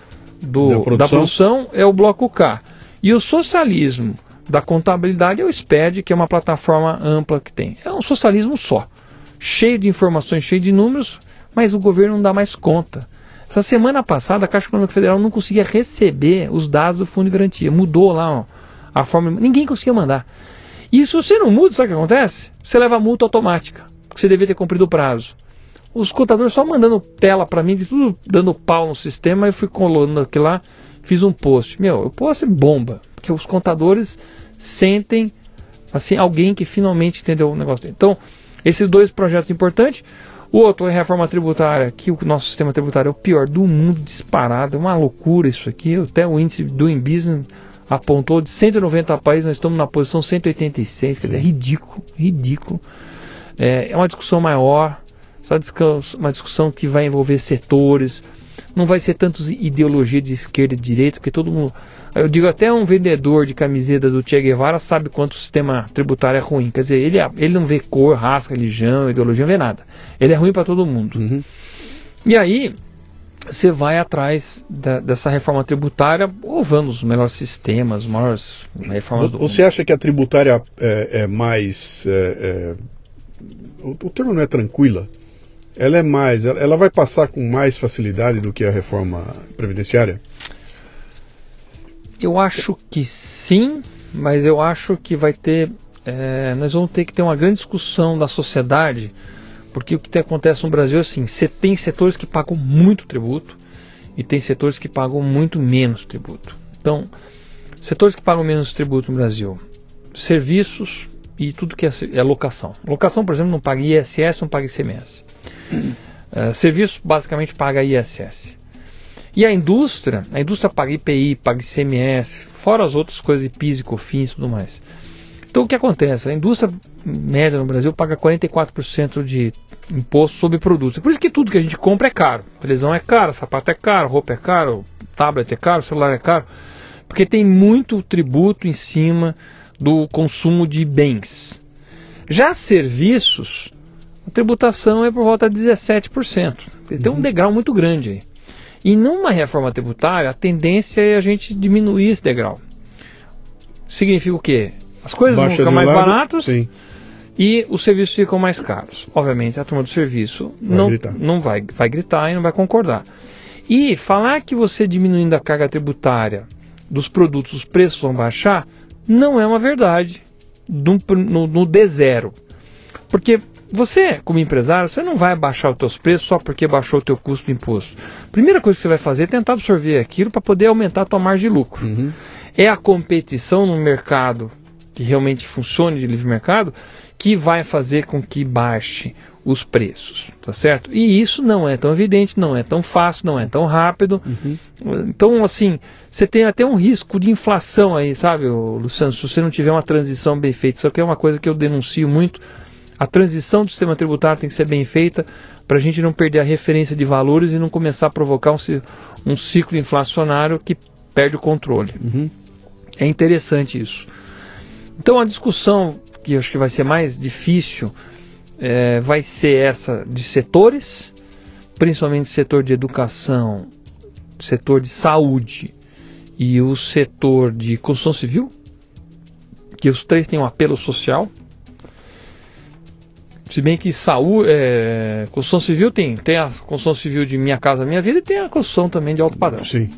do, da, produção. da, produção. é o bloco K. E o socialismo da contabilidade é o SPED, que é uma plataforma ampla que tem. É um socialismo só. Cheio de informações, cheio de números, mas o governo não dá mais conta. Essa semana passada, a Caixa Econômica Federal não conseguia receber os dados do Fundo de Garantia. Mudou lá ó, a forma. Ninguém conseguia mandar. E se você não muda, sabe o que acontece? Você leva multa automática, porque você devia ter cumprido o prazo os contadores só mandando tela para mim, de tudo dando pau no sistema, eu fui colando aqui lá, fiz um post. Meu, eu posso bomba, porque os contadores sentem assim alguém que finalmente entendeu o negócio. Então, esses dois projetos importantes. O outro é a reforma tributária, que o nosso sistema tributário é o pior do mundo, disparado, é uma loucura isso aqui. Até o índice do Business apontou de 190 países, nós estamos na posição 186, quer dizer, é ridículo, ridículo. É, é uma discussão maior, uma discussão que vai envolver setores, não vai ser tanto ideologia de esquerda e de direita, porque todo mundo. Eu digo até um vendedor de camiseta do Che Guevara sabe quanto o sistema tributário é ruim. Quer dizer, ele, ele não vê cor, raça, religião, ideologia, não vê nada. Ele é ruim para todo mundo. Uhum. E aí, você vai atrás da, dessa reforma tributária, ovando os melhores sistemas, as maiores reformas do Você acha que a tributária é, é mais. É, é, o, o termo não é tranquila? Ela é mais, ela vai passar com mais facilidade do que a reforma previdenciária? Eu acho que sim, mas eu acho que vai ter, é, nós vamos ter que ter uma grande discussão da sociedade, porque o que acontece no Brasil é assim, você tem setores que pagam muito tributo e tem setores que pagam muito menos tributo. Então, setores que pagam menos tributo no Brasil, serviços e tudo que é, é locação. Locação, por exemplo, não paga ISS, não paga ICMS. Uh, serviço basicamente paga ISS. E a indústria, a indústria paga IPI, paga ICMS, fora as outras coisas, PIS e COFINS e tudo mais. Então o que acontece? A indústria média no Brasil paga 44% de imposto sobre produtos. Por isso que tudo que a gente compra é caro. Televisão é caro, sapato é caro, roupa é caro, tablet é caro, celular é caro. Porque tem muito tributo em cima do consumo de bens. Já serviços, a tributação é por volta de 17%. Tem um uhum. degrau muito grande aí. E numa reforma tributária, a tendência é a gente diminuir esse degrau. Significa o quê? As coisas Baixa vão ficar mais lado, baratas sim. e os serviços ficam mais caros. Obviamente, a turma do serviço vai não, gritar. não vai, vai gritar e não vai concordar. E falar que você diminuindo a carga tributária dos produtos, os preços vão baixar, não é uma verdade no, no, no D0. Porque você, como empresário, você não vai baixar os teus preços só porque baixou o teu custo de imposto. Primeira coisa que você vai fazer é tentar absorver aquilo para poder aumentar a tua margem de lucro. Uhum. É a competição no mercado que realmente funcione de livre mercado que vai fazer com que baixe os preços, tá certo? E isso não é tão evidente, não é tão fácil, não é tão rápido. Uhum. Então, assim, você tem até um risco de inflação aí, sabe, Luciano, se você não tiver uma transição bem feita. Isso aqui é uma coisa que eu denuncio muito a transição do sistema tributário tem que ser bem feita para a gente não perder a referência de valores e não começar a provocar um, um ciclo inflacionário que perde o controle. Uhum. É interessante isso. Então a discussão que eu acho que vai ser mais difícil é, vai ser essa de setores, principalmente setor de educação, setor de saúde e o setor de construção civil, que os três têm um apelo social. Se bem que saúde, é, construção civil tem, tem a construção civil de Minha Casa Minha Vida e tem a construção também de alto padrão. Sim.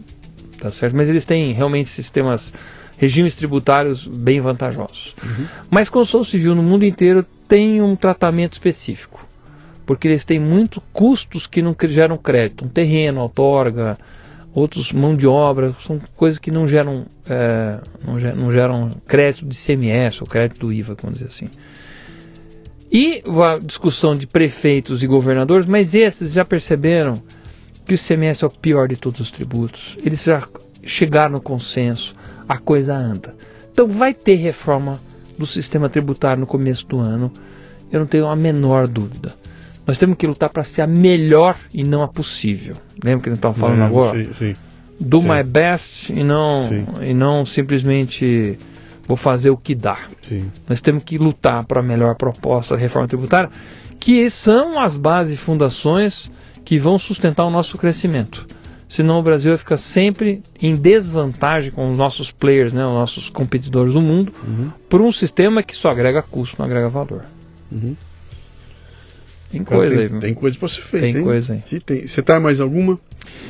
Tá certo? Mas eles têm realmente sistemas, regimes tributários bem vantajosos. Uhum. Mas construção civil no mundo inteiro tem um tratamento específico. Porque eles têm muitos custos que não geram crédito. Um terreno, outorga, outros mão de obra, são coisas que não geram, é, não, geram, não geram crédito de CMS ou crédito do IVA, vamos dizer assim. E a discussão de prefeitos e governadores, mas esses já perceberam que o CMS é o pior de todos os tributos. Eles já chegaram no consenso, a coisa anda. Então vai ter reforma do sistema tributário no começo do ano, eu não tenho a menor dúvida. Nós temos que lutar para ser a melhor e não a possível. Lembra que a gente estava falando é, agora? Sim, sim. Do sim. my best e não, e não simplesmente vou fazer o que dá. Sim. Nós temos que lutar para a melhor proposta da reforma tributária, que são as bases e fundações que vão sustentar o nosso crescimento. Senão o Brasil vai ficar sempre em desvantagem com os nossos players, né, os nossos competidores do mundo, uhum. por um sistema que só agrega custo, não agrega valor. Uhum. Tem coisa tem, aí. Tem coisa para ser feita. Tem coisa aí. Você está mais alguma?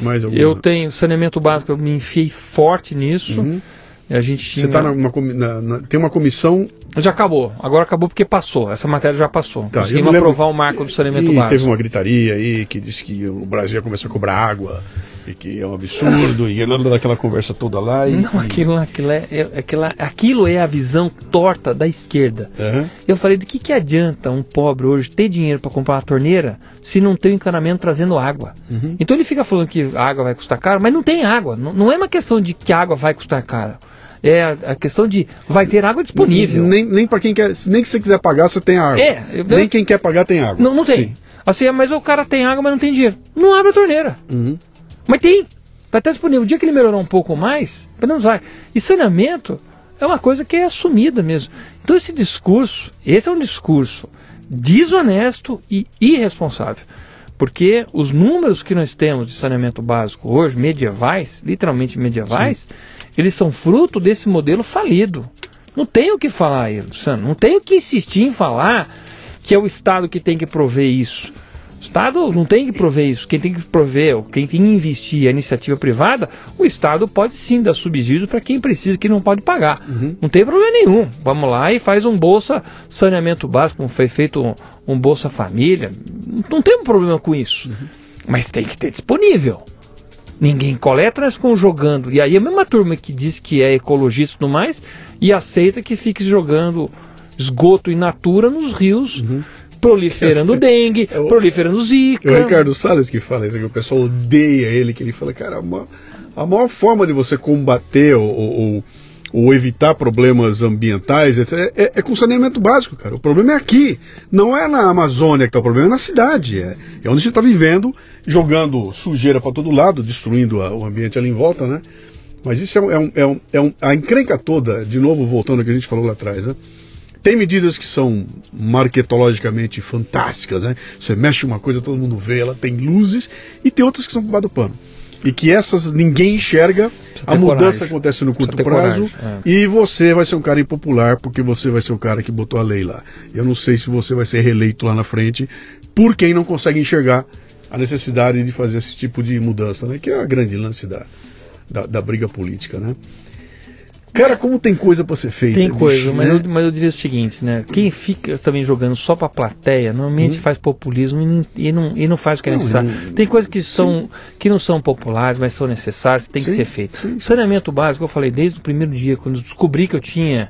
Mais alguma? Eu tenho saneamento básico, eu me enfiei forte nisso. Uhum. A gente tinha... Você tá na, na, na, tem uma comissão. Já acabou. Agora acabou porque passou. Essa matéria já passou. Tá, Conseguimos lembro... aprovar o marco do saneamento e básico. Teve uma gritaria aí que disse que o Brasil ia começar a cobrar água e que é um absurdo e daquela conversa toda lá. E, Não, aquilo, aquilo, é, aquilo, aquilo é a visão torta da esquerda. Uhum. Eu falei, de que, que adianta um pobre hoje ter dinheiro para comprar uma torneira se não tem o um encanamento trazendo água? Uhum. Então ele fica falando que a água vai custar caro, mas não tem água. Não, não é uma questão de que a água vai custar caro É a, questão de vai ter água disponível. Nem, nem para quem quer, nem que você quiser pagar, você tem água. É, eu- nem quem quer pagar tem água. Não, não tem. Sim. Assim, mas o cara tem água, mas não tem dinheiro. Não abre a torneira. Uhum. Mas tem. Estar disponível. O dia que ele melhorar um pouco mais, pelo menos vai. E saneamento é uma coisa que é assumida mesmo. Então esse discurso, esse é um discurso desonesto e irresponsável. Porque os números que nós temos de saneamento básico hoje, medievais, literalmente medievais, eles são fruto desse modelo falido. Não tem o que falar aí, Luciano. Não tem o que insistir em falar que é o Estado que tem que prover isso. O Estado não tem que prover isso. Quem tem que prover, quem tem que investir é a iniciativa privada, o Estado pode sim dar subsídio para quem precisa, que não pode pagar. Não tem problema nenhum. Vamos lá e faz um Bolsa Saneamento Básico, como foi feito um, um Bolsa Família. Não tem um problema com isso. Mas tem que ter disponível. Ninguém coleta, nós ficamos jogando. E aí a mesma turma que diz que é ecologista e tudo mais, e aceita que fique jogando esgoto in natura nos rios, proliferando dengue, É o- proliferando zika. É o Ricardo Salles que fala isso, que o pessoal odeia ele, que ele fala, cara, a maior, a maior forma de você combater ou, ou- ou evitar problemas ambientais etc, é, é com saneamento básico, cara. O problema é aqui, não é na Amazônia que está o problema, é na cidade. É, é onde a gente está vivendo, jogando sujeira para todo lado, destruindo a- o ambiente ali em volta, né? Mas isso é, um, é, um, é, um, é um- a encrenca toda, de novo voltando ao que a gente falou lá atrás, né? Tem medidas que são marketologicamente fantásticas, né? Você mexe uma coisa, todo mundo vê, ela tem luzes, e tem outras que são por do pano. E que essas ninguém enxerga, a mudança coragem. acontece no curto prazo, coragem, e você vai ser um cara impopular, porque você vai ser o cara que botou a lei lá. Eu não sei se você vai ser reeleito lá na frente, por quem não consegue enxergar a necessidade de fazer esse tipo de mudança, né? Que é a grande lance da, da, da briga política, né? Cara, como tem coisa para ser feita. Tem bicho, coisa, mas, né? eu, mas eu diria o seguinte, né? Quem fica também jogando só pra plateia, normalmente faz populismo e, nem- e não, e não faz o que é Não, necessário. não- Tem coisas que, são, que não são populares, mas são necessárias, tem que Sim, ser feito. sim. Saneamento básico, eu falei desde o primeiro dia, quando descobri que eu tinha.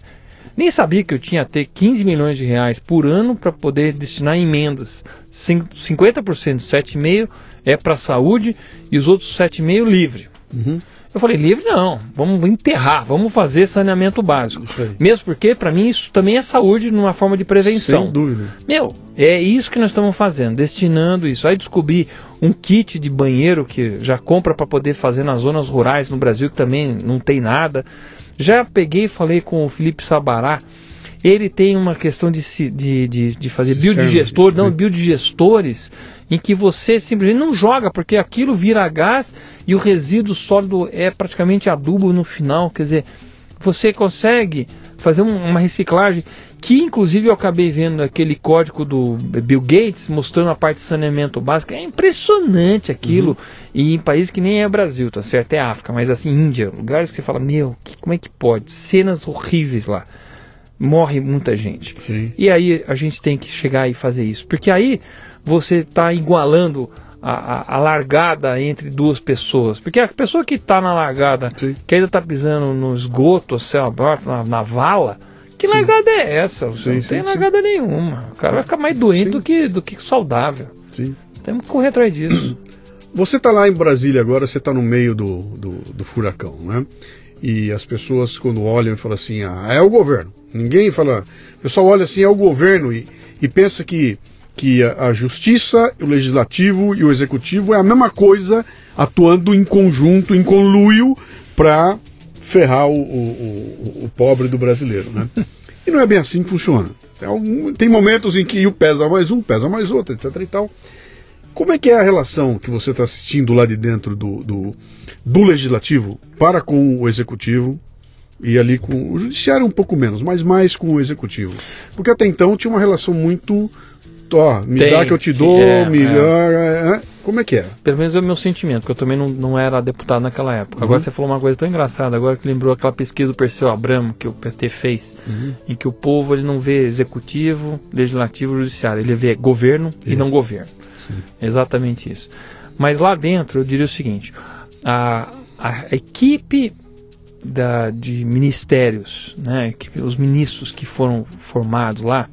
Nem sabia que eu tinha até 15 milhões de reais por ano para poder destinar em emendas. Cin- 50%, 7,5% é para saúde e os outros 7,5% livre. Uhum. Eu falei, livre não, vamos enterrar, vamos fazer saneamento básico. Mesmo porque, para mim, isso também é saúde numa forma de prevenção. Sem dúvida. Meu, é isso que nós estamos fazendo, destinando isso. Aí descobri um kit de banheiro que já compra para poder fazer nas zonas rurais no Brasil, que também não tem nada. Já peguei e falei com o Felipe Sabará. Ele tem uma questão de, de, de, de fazer Cisterna, biodigestor, não, biodigestores, em que você simplesmente não joga, porque aquilo vira gás e o resíduo sólido é praticamente adubo no final. Quer dizer, você consegue fazer um- uma reciclagem que inclusive eu acabei vendo aquele código do Bill Gates mostrando a parte de saneamento básico. É impressionante aquilo. E em países que nem é Brasil, tá certo? É África, mas assim, Índia, lugares que você fala, meu, que- como é que pode? Cenas horríveis lá. Morre muita gente. Sim. E aí a gente tem que chegar e fazer isso. Porque aí você está igualando a, a- a largada entre duas pessoas. Porque a pessoa que está na largada, Sim. que ainda está pisando no esgoto, céu aberto, na, na vala, que largada é essa? Você Sim, não sim, tem sim. largada nenhuma. O cara vai ficar mais doente Sim. do que, do que saudável. Sim. Temos que correr atrás disso. Você está lá em Brasília agora, você está no meio do, do, do furacão, né? E as pessoas, quando olham, falam assim: ah, é o governo. Ninguém fala. O pessoal olha assim: é o governo e, e pensa que, que a, a justiça, o legislativo e o executivo é a mesma coisa, atuando em conjunto, em conluio, para ferrar o, o, o- pobre do brasileiro, né? E não é bem assim que funciona. Tem, algum- tem momentos em que o pesa mais um, pesa mais outro, etc e tal. Como é que é a relação que você está assistindo lá de dentro do, do, do legislativo para com o executivo e ali com o judiciário um pouco menos, mas mais com o executivo? Porque até então tinha uma relação muito, ó, me Tem, dá que eu te dou, é, me é. é, é. como é que é? Pelo menos é o meu sentimento, porque eu também não, não era deputado naquela época. Agora Uhum. você falou uma coisa tão engraçada, agora que lembrou aquela pesquisa do Perseu Abramo que o PT fez, em que o povo ele não vê executivo, legislativo, judiciário, ele vê governo e Isso. não governo. Sim. Exatamente isso. Mas lá dentro eu diria o seguinte: a, a equipe da, de ministérios, né, que- os ministros que foram formados lá,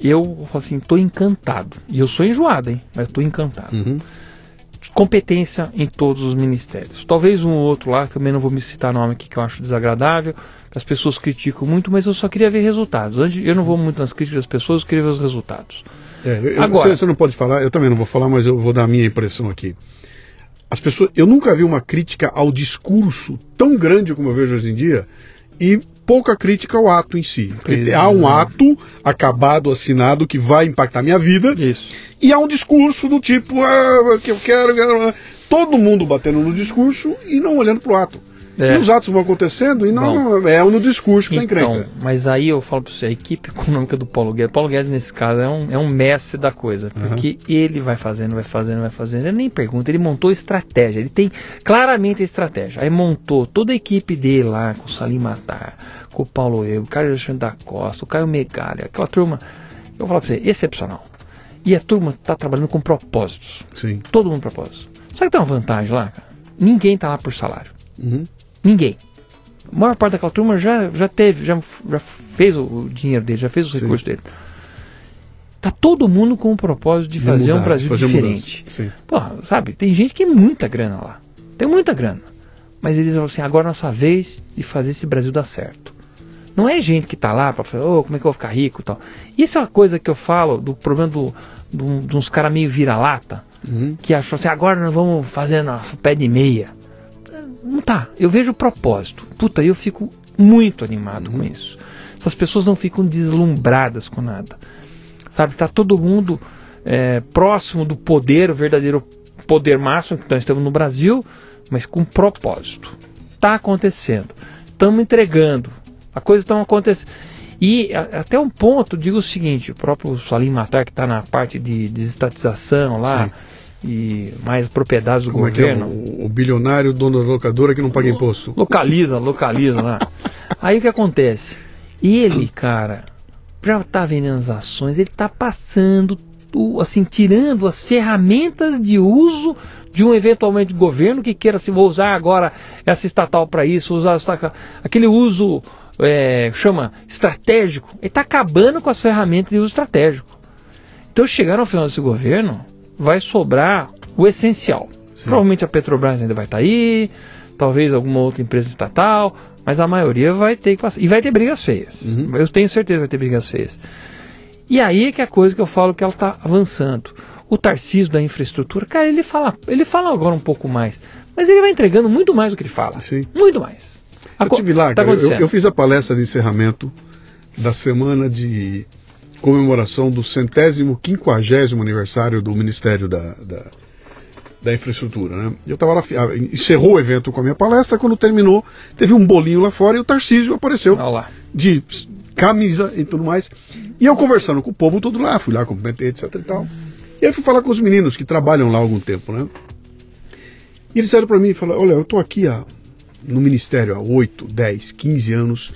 eu falo assim, estou encantado. E eu sou enjoado, hein? Mas estou encantado Uhum. competência em todos os ministérios. Talvez um ou outro lá, também não vou me citar nome aqui que eu acho desagradável, as pessoas criticam muito, mas eu só queria ver resultados. Eu não vou muito nas críticas das pessoas, eu queria ver os resultados. É, eu, Agora, você, você não pode falar, eu também não vou falar, mas eu vou dar a minha impressão aqui. As pessoas, eu nunca vi uma crítica ao discurso tão grande como eu vejo hoje em dia e pouca crítica ao ato em si. Há um ato acabado, assinado, que vai impactar minha vida. Isso. E há um discurso do tipo, ah, que eu quero, quero. Todo mundo batendo no discurso e não olhando para o ato. É. E os atos vão acontecendo e não Bom, é no discurso que então, encrenca. Mas aí eu falo para você, a equipe econômica do Paulo Guedes, Paulo Guedes nesse caso é um, é um mestre da coisa, porque uhum. ele vai fazendo, vai fazendo, vai fazendo, ele nem pergunta, ele montou estratégia, ele tem claramente a estratégia. Aí montou toda a equipe dele lá, com o Salim Matar, com o Paulo Eu, o Carlos Alexandre da Costa, o Caio Megalha, aquela turma, eu vou falar para você, excepcional. E a turma está trabalhando com propósitos. Sim. Todo mundo propósito. Sabe que tem uma vantagem lá, cara? Ninguém está lá por salário. Uhum. Ninguém. A maior parte daquela turma já, já teve, já, já fez o dinheiro dele, já fez os Sim. recursos dele. Tá todo mundo com o propósito de, de fazer mudar, um Brasil diferente. Porra, sabe, tem gente que tem muita grana lá. Tem muita grana. Mas eles falam assim, agora é nossa vez de fazer esse Brasil dar certo. Não é gente que está lá para falar, oh, como é que eu vou ficar rico e tal. Isso é uma coisa que eu falo do problema do, do, de uns caras meio vira-lata, uhum. que acham assim, agora nós vamos fazer nosso pé de meia. Não tá. Eu vejo o propósito. Puta, eu fico muito animado uhum. com isso. Essas pessoas não ficam deslumbradas com nada. Sabe, está todo mundo é, próximo do poder, o verdadeiro poder máximo que nós estamos no Brasil, mas com propósito. Está acontecendo. Estamos entregando. A coisa está acontecendo. E a, até um ponto, digo o seguinte: o próprio Salim Matar, que está na parte de desestatização lá. Sim e mais propriedades do Como governo. É que é o, o, bilionário dono da locadora que não paga imposto. Localiza, localiza lá. Aí o que acontece? Ele, cara, já está vendendo as ações, ele está passando, assim, tirando as ferramentas de uso de um eventualmente governo que queira se assim, vou usar agora essa estatal para isso, usar aquele uso é, chama estratégico. Ele está acabando com as ferramentas de uso estratégico. Então chegaram ao final desse governo, vai sobrar o essencial. Sim. Provavelmente a Petrobras ainda vai estar tá aí, talvez alguma outra empresa estatal, mas a maioria vai ter que passar. E vai ter brigas feias. Uhum. Eu tenho certeza que vai ter brigas feias. E aí é que é a coisa que eu falo que ela está avançando. O Tarcísio da infraestrutura, cara, ele fala, ele fala agora um pouco mais, mas ele vai entregando muito mais do que ele fala. Sim. Muito mais. A eu tive lá, tá cara, eu, eu, fiz a palestra de encerramento da semana de comemoração do centésimo, quinquagésimo aniversário do Ministério da, da, da Infraestrutura. Né? Eu estava lá, ah, encerrou o evento com a minha palestra, quando terminou, teve um bolinho lá fora e o Tarcísio apareceu Olá. de camisa e tudo mais. E eu conversando com o povo todo lá, fui lá, cumprimentei, etc e tal. E aí fui falar com os meninos que trabalham lá há algum tempo, né? E eles disseram para mim, falaram, olha, eu estou aqui há, no Ministério há 8, 10, 15 anos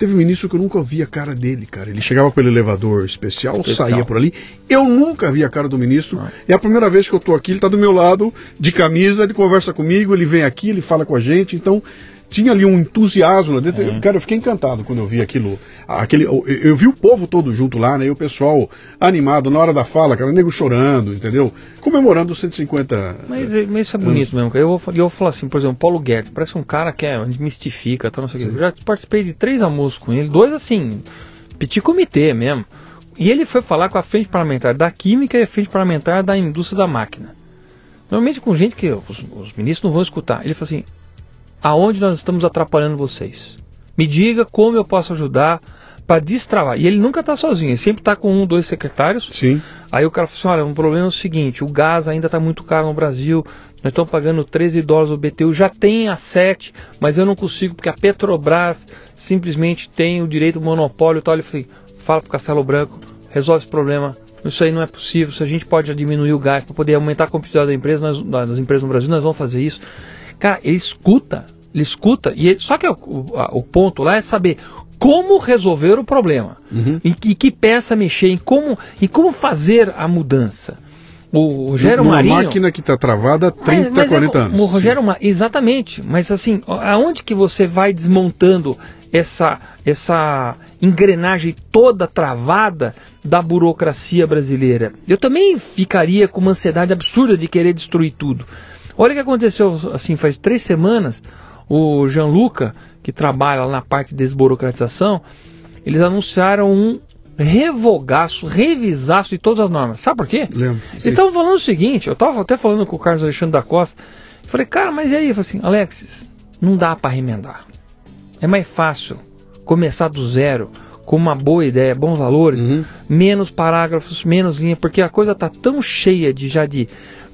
Teve um ministro que eu nunca vi a cara dele, cara. Ele chegava pelo elevador especial, especial. saía por ali. Eu nunca vi a cara do ministro. Ah. É a primeira vez que eu estou aqui, ele está do meu lado, de camisa, ele conversa comigo, ele vem aqui, ele fala com a gente. Então, tinha ali um entusiasmo lá dentro. Uhum. Cara, eu fiquei encantado quando eu vi aquilo. Aquele, eu, eu, vi o povo todo junto lá, né? E o pessoal animado na hora da fala, cara, nego chorando, entendeu? Comemorando os 150. Mas, mas isso é bonito mesmo. Eu vou, eu vou falar assim, por exemplo, Paulo Guedes, parece um cara que é, mistifica, tá, não sei o quê. Eu já participei de três almoços com ele, dois assim, petit comitê mesmo. E ele foi falar com a frente parlamentar da química e a frente parlamentar da indústria da máquina. Normalmente com gente que os, os ministros não vão escutar. Ele falou assim: aonde nós estamos atrapalhando vocês. Me diga como eu posso ajudar para destravar. E ele nunca está sozinho, ele sempre está com um, dois secretários. Sim. Aí o cara falou assim: olha, o problema é o seguinte: o gás ainda está muito caro no Brasil, nós estamos pagando 13 dólares o BTU, já tem a 7, mas eu não consigo porque a Petrobras simplesmente tem o direito do monopólio e tal. Ele falou: fala para o Castelo Branco, resolve esse problema. Isso aí não é possível. Se a gente pode diminuir o gás para poder aumentar a competitividade da empresa, nós, das empresas no Brasil, nós vamos fazer isso. Cara, ele escuta, ele escuta, e ele, só que o, o, ponto lá é saber como resolver o problema. Uhum. E, e, que peça mexer, em como, em como fazer a mudança. O Rogério Uma Marinho. Uma máquina que está travada há 30, mas, mas 40 é, anos. O Rogério Marinho, exatamente. Mas assim, aonde que você vai desmontando essa, essa engrenagem toda travada da burocracia brasileira. Eu também ficaria com uma ansiedade absurda de querer destruir tudo. Olha o que aconteceu assim faz três semanas. O Gianluca, que trabalha na parte de desburocratização, eles anunciaram um revogaço, revisaço de todas as normas. Sabe por quê? Lembro. Eles estavam falando o seguinte, eu estava até falando com o Carlos Alexandre da Costa, falei, cara, mas e aí? Eu falei assim, Alexis, não dá para remendar. É mais fácil começar do zero, com uma boa ideia, bons valores, Uhum. menos parágrafos, menos linha, porque a coisa tá tão cheia de já de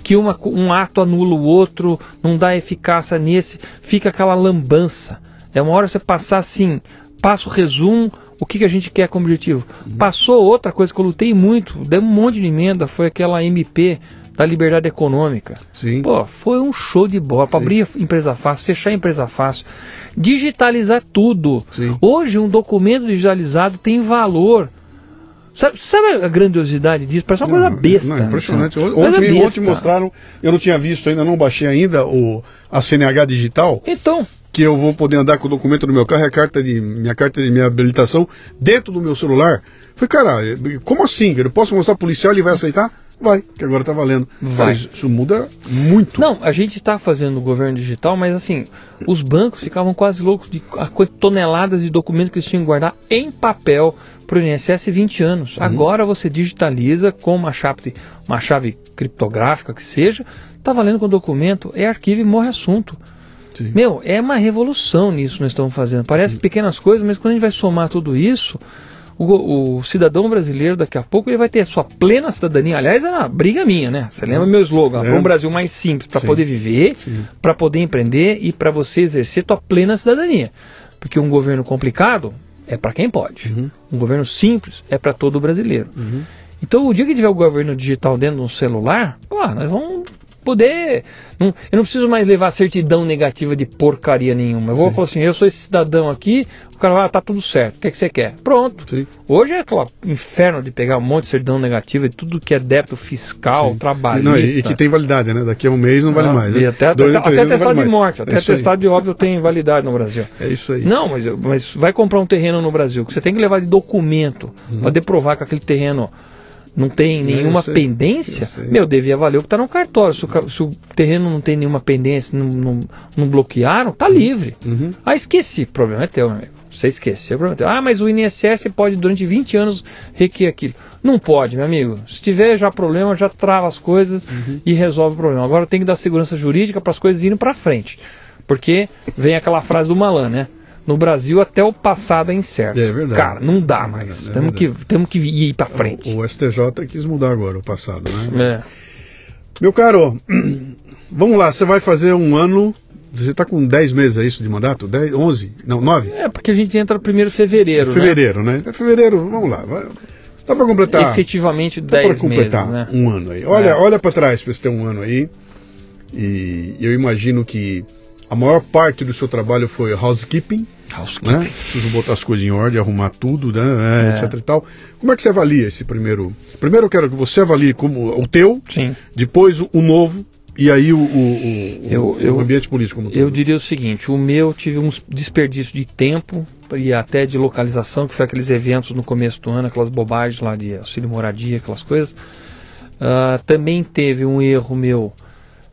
que uma, um ato anula o outro, não dá eficácia nesse, fica aquela lambança. É uma hora você passar assim, passa o resumo, o que, que a gente quer como objetivo. Passou outra coisa que eu lutei muito, dei um monte de emenda, foi aquela MP da liberdade econômica. Sim. Pô, foi um show de bola para abrir empresa fácil, fechar empresa fácil, digitalizar tudo. Sim. Hoje um documento digitalizado tem valor. Sabe, sabe a grandiosidade disso? Parece uma coisa besta. Não, impressionante. né? Ontem, Coisa ontem besta. mostraram, eu não tinha visto ainda, não baixei ainda o, a CNH digital, Então, que eu vou poder andar com o documento no meu carro e a carta de minha carta de minha habilitação dentro do meu celular. Falei, cara, como assim? Eu posso mostrar policial ele vai aceitar? Vai, que agora tá valendo. Vai. Cara, isso, muda muito. não, a gente está fazendo o governo digital, mas assim, os bancos ficavam quase loucos de toneladas de documentos que eles tinham que guardar em papel para o INSS 20 anos. Agora você digitaliza com uma chave, uma chave criptográfica que seja, tá valendo com o documento, é arquivo e morre assunto. Sim. Meu, é uma revolução nisso que nós estamos fazendo. Parece pequenas coisas, mas quando a gente vai somar tudo isso, o, o cidadão brasileiro daqui a pouco ele vai ter a sua plena cidadania. Aliás, é uma briga minha, né? Você lembra meu slogan? Para um Brasil mais simples, para poder viver, para poder empreender e para você exercer tua plena cidadania. Porque um governo complicado é para quem pode. Uhum. Um governo simples é para todo brasileiro. Uhum. Então, o dia que tiver o governo digital dentro de um celular, pô, nós vamos poder. não- eu não preciso mais levar certidão negativa de porcaria nenhuma. Eu vou Sim. falar assim: eu sou esse cidadão aqui, o cara vai, ah, tá tudo certo, o que, é que você quer? Pronto. Sim. Hoje é aquele inferno de pegar um monte de certidão negativa de tudo que é débito fiscal, Sim. trabalhista. Não, e, e que tem validade, né? Daqui a um mês não vale Ah, mais. e Né? até Dois até, vale de morte, até É atestado de óbito tem validade no Brasil. É isso aí. Não, mas, mas vai comprar um terreno no Brasil, que você tem que levar de documento Uhum. para deprovar que aquele terreno não tem nenhuma sei, pendência, meu, devia valer o que está no cartório. Se o, se o terreno não tem nenhuma pendência, não, não, não bloquearam, tá livre. Uhum. Ah, esqueci. O problema é teu, meu amigo. Você esqueceu, o problema é teu. Ah, mas o INSS pode durante 20 anos requer aquilo. Não pode, meu amigo. Se tiver já problema, já trava as coisas Uhum. e resolve o problema. Agora tem que dar segurança jurídica para as coisas irem para frente. Porque vem aquela frase do Malan, né? No Brasil até o passado é incerto. É verdade. Cara, não dá É mais. é temos, que, temos que ir para frente. O, o STJ quis mudar agora o passado, né? É. Meu caro, vamos lá, você vai fazer um ano. Você está com 10 meses, é isso, de mandato? 10, 11? Não, 9? É, porque a gente entra primeiro fevereiro, fevereiro, né? É fevereiro, vamos lá. Vai, dá para né? completar. Efetivamente dá para 10 meses, completar né? um ano aí. Olha, É. olha para trás para você ter um ano aí. E eu imagino que a maior parte do seu trabalho foi housekeeping, né? Preciso botar as coisas em ordem, arrumar tudo, né? É, É. etc e tal. Como é que você avalia esse primeiro? Primeiro eu quero que você avalie como o teu, Sim. depois o, o novo e aí o, o, o- Eu- o eu- ambiente político como Eu diria o seguinte, o meu tive um desperdício de tempo e até de localização, que foi aqueles eventos no começo do ano, aquelas bobagens lá de auxílio moradia, aquelas coisas. Ah, também teve um erro meu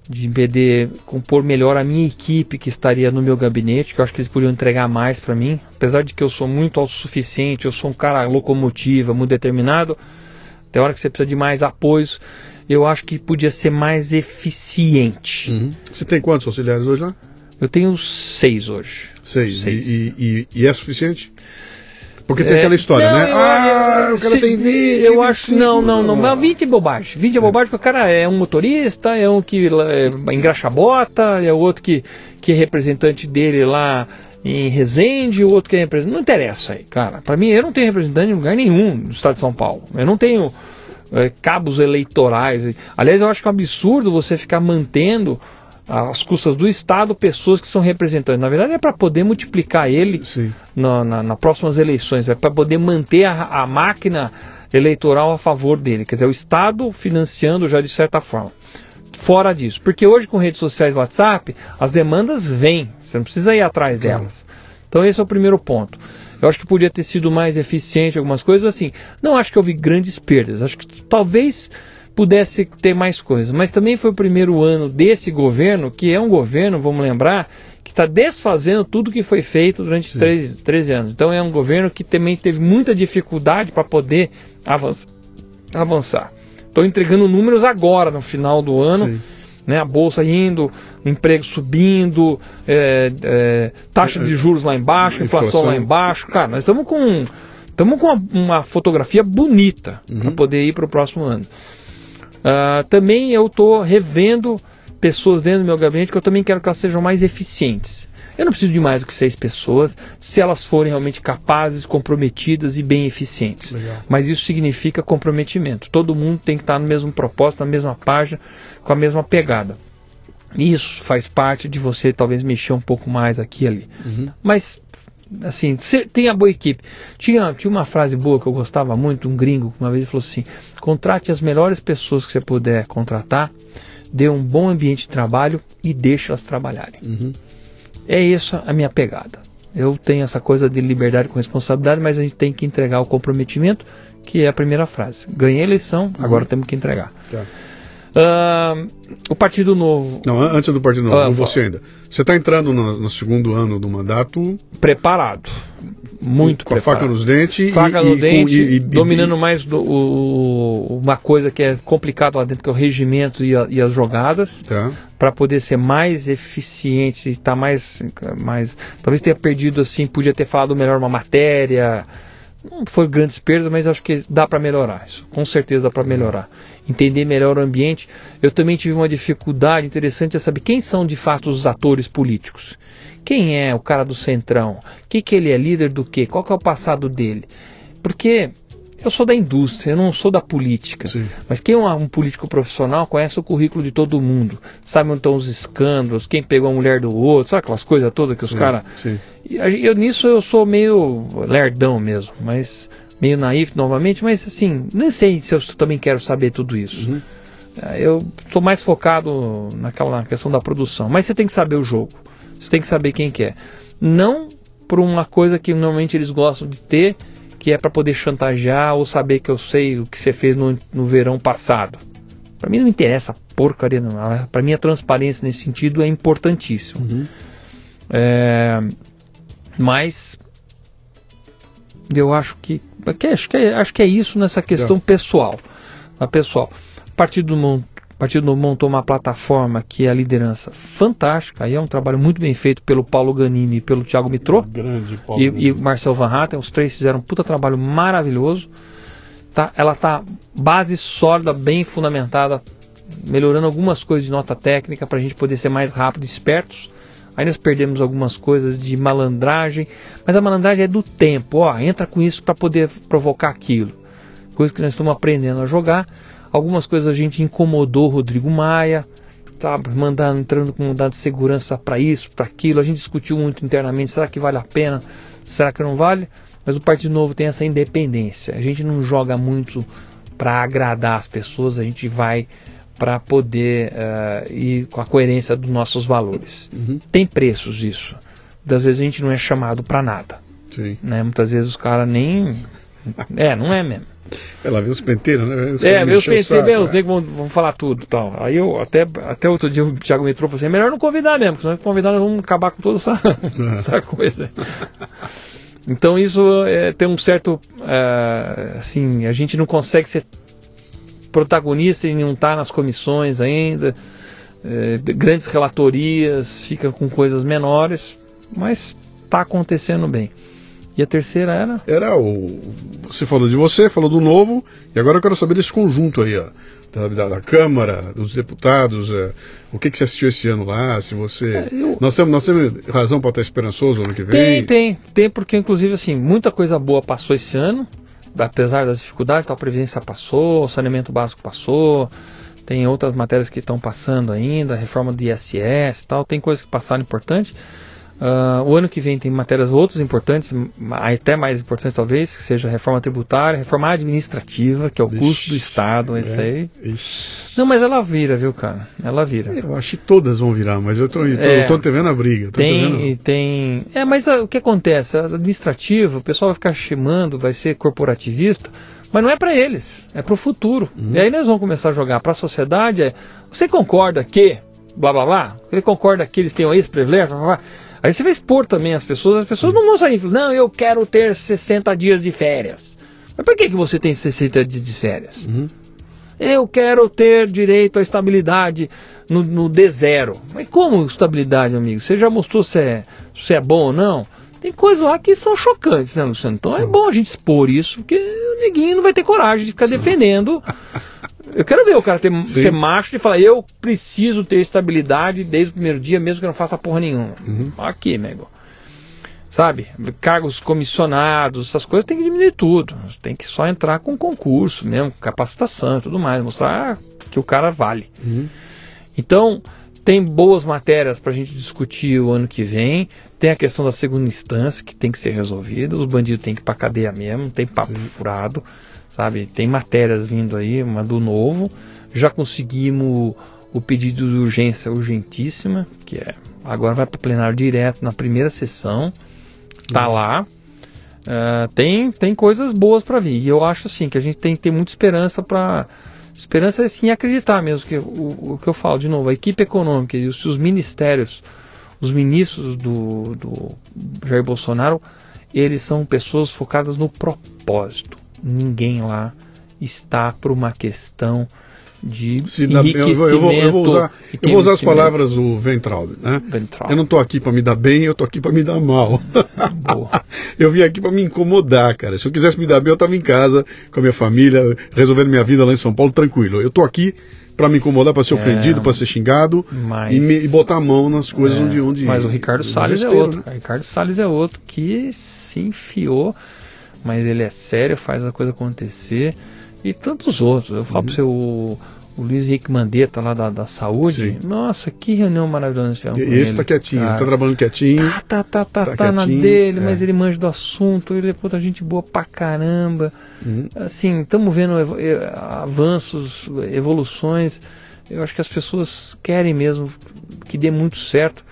de poder compor melhor a minha equipe que estaria no meu gabinete, que eu acho que eles podiam entregar mais para mim. Apesar de que eu sou muito autossuficiente, eu sou um cara locomotiva, muito determinado, tem hora que você precisa de mais apoios, eu acho que podia ser mais eficiente. Uhum. Você tem quantos auxiliares hoje lá? Eu tenho seis hoje. Seis. Seis. E, e- e é suficiente? Porque tem É, aquela história, não, né? eu- ah, eu- o cara se- tem 20. Eu acho 25, não, não, não. ah. Mas 20 é bobagem. 20 é bobagem porque o cara é um motorista, é um que é, engraxa a bota, é o outro que, que é representante dele lá em Resende, o outro que é representante. Não interessa aí, cara. Pra mim, eu não tenho representante em lugar nenhum no estado de São Paulo. Eu não tenho é, cabos eleitorais. Aliás, eu acho que é um absurdo você ficar mantendo às custas do Estado pessoas que são representantes. Na verdade, é para poder multiplicar ele na, na, nas próximas eleições, é para poder manter a, a máquina eleitoral a favor dele, quer dizer, o Estado financiando já de certa forma. Fora disso, porque hoje com redes sociais WhatsApp, as demandas vêm, você não precisa ir atrás delas. Então esse é o primeiro ponto. Eu acho que podia ter sido mais eficiente algumas coisas assim. Não acho que houve grandes perdas. Acho que talvez pudesse ter mais coisas. Mas também foi o primeiro ano desse governo, que é um governo, vamos lembrar, que está desfazendo tudo que foi feito durante três, 13 anos. Então é um governo que também teve muita dificuldade para poder avançar. Estou entregando números agora, no final do ano. Sim. Né, a bolsa indo, emprego subindo, é, é, taxa de juros lá embaixo, inflação, inflação lá embaixo. Cara, nós estamos com, estamos com uma, uma, fotografia bonita uhum. para poder ir para o próximo ano. Uh, também eu estou revendo pessoas dentro do meu gabinete que eu também quero que elas sejam mais eficientes. Eu não preciso de mais do que seis pessoas se elas forem realmente capazes, comprometidas e bem eficientes. Legal. Mas isso significa comprometimento. Todo mundo tem que estar no mesmo propósito, na mesma página, com a mesma pegada. Isso faz parte de você talvez mexer um pouco mais aqui e ali. Uhum. Mas assim, tem a boa equipe. Tinha, tinha uma frase boa que eu gostava muito, um gringo, uma vez falou assim: contrate as melhores pessoas que você puder contratar, dê um bom ambiente de trabalho e deixe elas trabalharem. Uhum. É isso a minha pegada. Eu tenho essa coisa de liberdade com responsabilidade, mas a gente tem que entregar o comprometimento, que é a primeira frase. Ganhei a eleição, uhum. agora temos que entregar. Tá. Uh, o Partido Novo. Não, antes do Partido Novo, uh, você ainda. Você está entrando no, no, segundo ano do mandato. Preparado. Muito Com preparado. a faca nos dentes. Faca e, no e, dente, e, dominando mais do, o, uma coisa que é complicada lá dentro, que é o regimento e, a, as jogadas. Tá. Para poder ser mais eficiente e estar tá mais, mais. Talvez tenha perdido assim, podia ter falado melhor uma matéria não foi grandes perdas, mas acho que dá para melhorar isso. Com certeza dá para melhorar. Entender melhor o ambiente. Eu também tive uma dificuldade interessante a saber quem são de fato os atores políticos. Quem é o cara do centrão? Que que ele é líder do quê? Qual que é o passado dele? Porque eu sou da indústria, eu não sou da política. Sim. Mas quem é um, político profissional conhece o currículo de todo mundo. Sabe onde estão os escândalos, quem pegou a mulher do outro, sabe aquelas coisas todas que os caras. Eu Nisso eu sou meio lerdão mesmo, mas meio naif novamente, mas assim, nem sei se eu também quero saber tudo isso. Uhum. É, eu estou mais focado naquela questão da produção. Mas você tem que saber o jogo. Você tem que saber quem quer. É. Não por uma coisa que normalmente eles gostam de ter, que é para poder chantagear ou saber que eu sei o que você fez no, no verão passado. Para mim não interessa porcaria, não. Para mim a transparência nesse sentido é importantíssimo. Uhum. É, mas eu acho que, que, acho que é, acho que é isso nessa questão pessoal, a pessoal. A partir do Partido Novo montou uma plataforma que é a liderança fantástica, aí é um trabalho muito bem feito pelo Paulo Ganini e pelo Thiago Mitrô. Grande Paulo e, e Marcel Van Hatten, os três fizeram um puta trabalho maravilhoso. Tá, ela tá base sólida, bem fundamentada, melhorando algumas coisas de nota técnica para a gente poder ser mais rápido e espertos. Aí nós perdemos algumas coisas de malandragem, mas a malandragem é do tempo, ó, entra com isso para poder provocar aquilo. Coisa que nós estamos aprendendo a jogar. Algumas coisas a gente incomodou o Rodrigo Maia, tá mandando, entrando com um dado de segurança para isso, para aquilo. A gente discutiu muito internamente, será que vale a pena? Será que não vale? Mas o Partido Novo tem essa independência. A gente não joga muito para agradar as pessoas, a gente vai para poder uh, ir com a coerência dos nossos valores. Uhum. Tem preços isso. Muitas vezes a gente não é chamado para nada. Né? Muitas vezes os caras nem. É, não é mesmo. Ela vê os penteiros, né? Os é, os penteiros, os negros vão, vão falar tudo tal. Aí eu, até, até outro dia o Thiago me trouxe assim, é melhor não convidar mesmo, porque se não convidar nós vamos acabar com toda essa, essa coisa. Então isso é, tem um certo, é, assim, a gente não consegue ser protagonista e não está nas comissões ainda, é, grandes relatorias, fica com coisas menores, mas está acontecendo bem. E a terceira era? Era o. Você falou de você, falou do novo, e agora eu quero saber desse conjunto aí, ó. Da, da, da Câmara, dos deputados, é, o que, que você assistiu esse ano lá, se você. É, eu... nós, temos, nós temos razão para estar esperançoso ano que vem? Tem, tem, tem, porque inclusive assim, muita coisa boa passou esse ano, apesar das dificuldades, a Previdência passou, o saneamento básico passou, tem outras matérias que estão passando ainda, reforma do ISS tal, tem coisas que passaram importantes. Uh, o ano que vem tem matérias outras importantes, até mais importantes talvez, que seja reforma tributária, reforma administrativa, que é o Ixi, custo do Estado, é, isso aí. Ixi. Não, mas ela vira, viu, cara? Ela vira. Eu acho que todas vão virar, mas eu tô, é, vendo a briga. tem, tem. É, mas a, o que acontece? A administrativa, o pessoal vai ficar chamando, vai ser corporativista, mas não é para eles, é para o futuro. Uhum. E aí nós vamos começar a jogar para a sociedade. É, você concorda que blá blá blá? Ele concorda que eles tenham esse privilégio? Blá, blá, blá. Aí você vai expor também as pessoas, as pessoas não vão sair, não, eu quero ter 60 dias de férias. Mas por que, que você tem 60 dias de férias? Uhum. Eu quero ter direito à estabilidade no, no D0. Mas como estabilidade, amigo? Você já mostrou se é, se é bom ou não? Tem coisas lá que são chocantes, né, Luciano? Então é Sim. é bom a gente expor isso, porque o neguinho não vai ter coragem de ficar Sim. defendendo Eu quero ver o cara ter, ser macho e falar, eu preciso ter estabilidade desde o primeiro dia, mesmo que eu não faça porra nenhuma. Uhum. Aqui, nego. Sabe? Cargos comissionados, essas coisas tem que diminuir tudo. Tem que só entrar com concurso mesmo, capacitação e tudo mais, mostrar que o cara vale. Uhum. Então, tem boas matérias para a gente discutir o ano que vem. Tem a questão da segunda instância que tem que ser resolvida. Os bandidos têm que ir para cadeia mesmo, não tem papo Sim. furado sabe? Tem matérias vindo aí, uma do novo. Já conseguimos o pedido de urgência urgentíssima, que é agora vai para o plenário direto na primeira sessão. Tá uhum. lá. Uh, tem, tem coisas boas para vir. E eu acho assim que a gente tem que ter muita esperança para esperança é sim acreditar mesmo que o, o, que eu falo de novo, a equipe econômica e os, os ministérios, os ministros do, do Jair Bolsonaro, eles são pessoas focadas no propósito ninguém lá está por uma questão de Se enriquecimento. eu, vou, eu, vou, usar, eu vou usar as palavras do Ventral. Né? Ventral. Eu não estou aqui para me dar bem, eu estou aqui para me dar mal. eu vim aqui para me incomodar, cara. Se eu quisesse me dar bem, eu estava em casa com a minha família, resolvendo minha vida lá em São Paulo, tranquilo. Eu estou aqui para me incomodar, para ser é, ofendido, para ser xingado mas, e, me, e, botar a mão nas coisas é, onde, onde. Mas o Ricardo Salles é outro. Né? Ricardo Salles é outro que se enfiou mas ele é sério, faz a coisa acontecer. E tantos outros. Eu falo uhum. para você, o, o Luiz Henrique Mandetta lá da, da saúde. Sim. Nossa, que reunião maravilhosa tivemos Esse tá quietinho, cara. ele tá trabalhando quietinho. Tá, tá, tá, tá, tá, tá na dele, é. mas ele manja do assunto, ele é puta gente boa pra caramba. Uhum. Assim, estamos vendo avanços, evoluções. Eu acho que as pessoas querem mesmo que dê muito certo.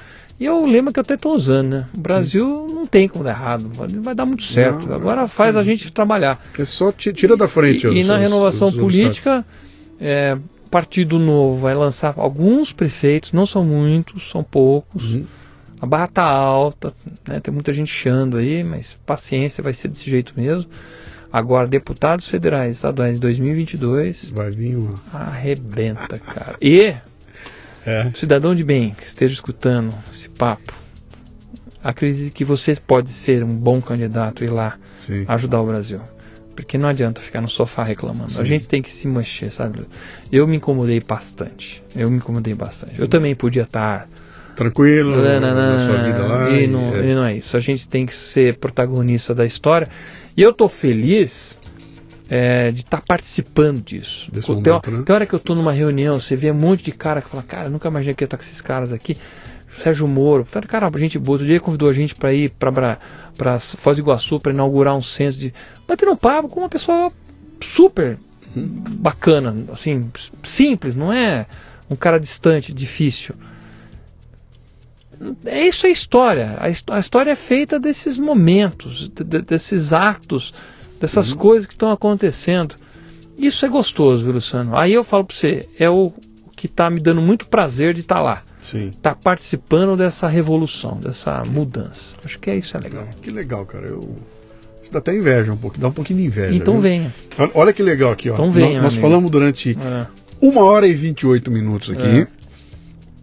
E eu lembro que eu até estou usando, né? O Brasil Sim. não tem como dar errado, vai dar muito certo. Não, Agora faz a gente trabalhar. É só tira da frente. E, os, e na renovação os, os política, é, Partido Novo vai lançar alguns prefeitos, não são muitos, são poucos. Uhum. A barra está alta, né? tem muita gente chando aí, mas paciência, vai ser desse jeito mesmo. Agora, deputados federais estaduais de 2022. Vai vir uma. Arrebenta, cara. E é. Cidadão de bem que esteja escutando esse papo, acredite que você pode ser um bom candidato e ir lá Sim. ajudar o Brasil. Porque não adianta ficar no sofá reclamando. Sim. A gente tem que se mexer, sabe? Eu me incomodei bastante. Eu me incomodei bastante. Eu também podia estar tranquilo na sua vida lá. E, não, é. e não é isso. A gente tem que ser protagonista da história. E eu tô feliz é, de estar tá participando disso. Desse tem, momento, né? tem hora que eu estou numa reunião, você vê um monte de cara que fala, cara, nunca imaginei que ia estar com esses caras aqui. Sérgio Moro, tá, cara, gente boa. Outro dia convidou a gente para ir para Foz do Iguaçu para inaugurar um centro de. Bater um papo com uma pessoa super uhum. bacana, assim, simples, não é um cara distante, difícil. É isso a história. A, história é feita desses momentos, de, desses atos dessas uhum. coisas que estão acontecendo. Isso é gostoso, viu, Luciano? Aí eu falo para você, é o que está me dando muito prazer de estar tá lá. Está participando dessa revolução, dessa mudança. Acho que é isso é legal. Que legal, cara. Eu dá até inveja um pouco, dá um pouquinho de inveja. Então viu? venha. Olha que legal aqui, ó. Então venha. Nós, nós falamos durante é. uma hora e 28 minutos aqui. É.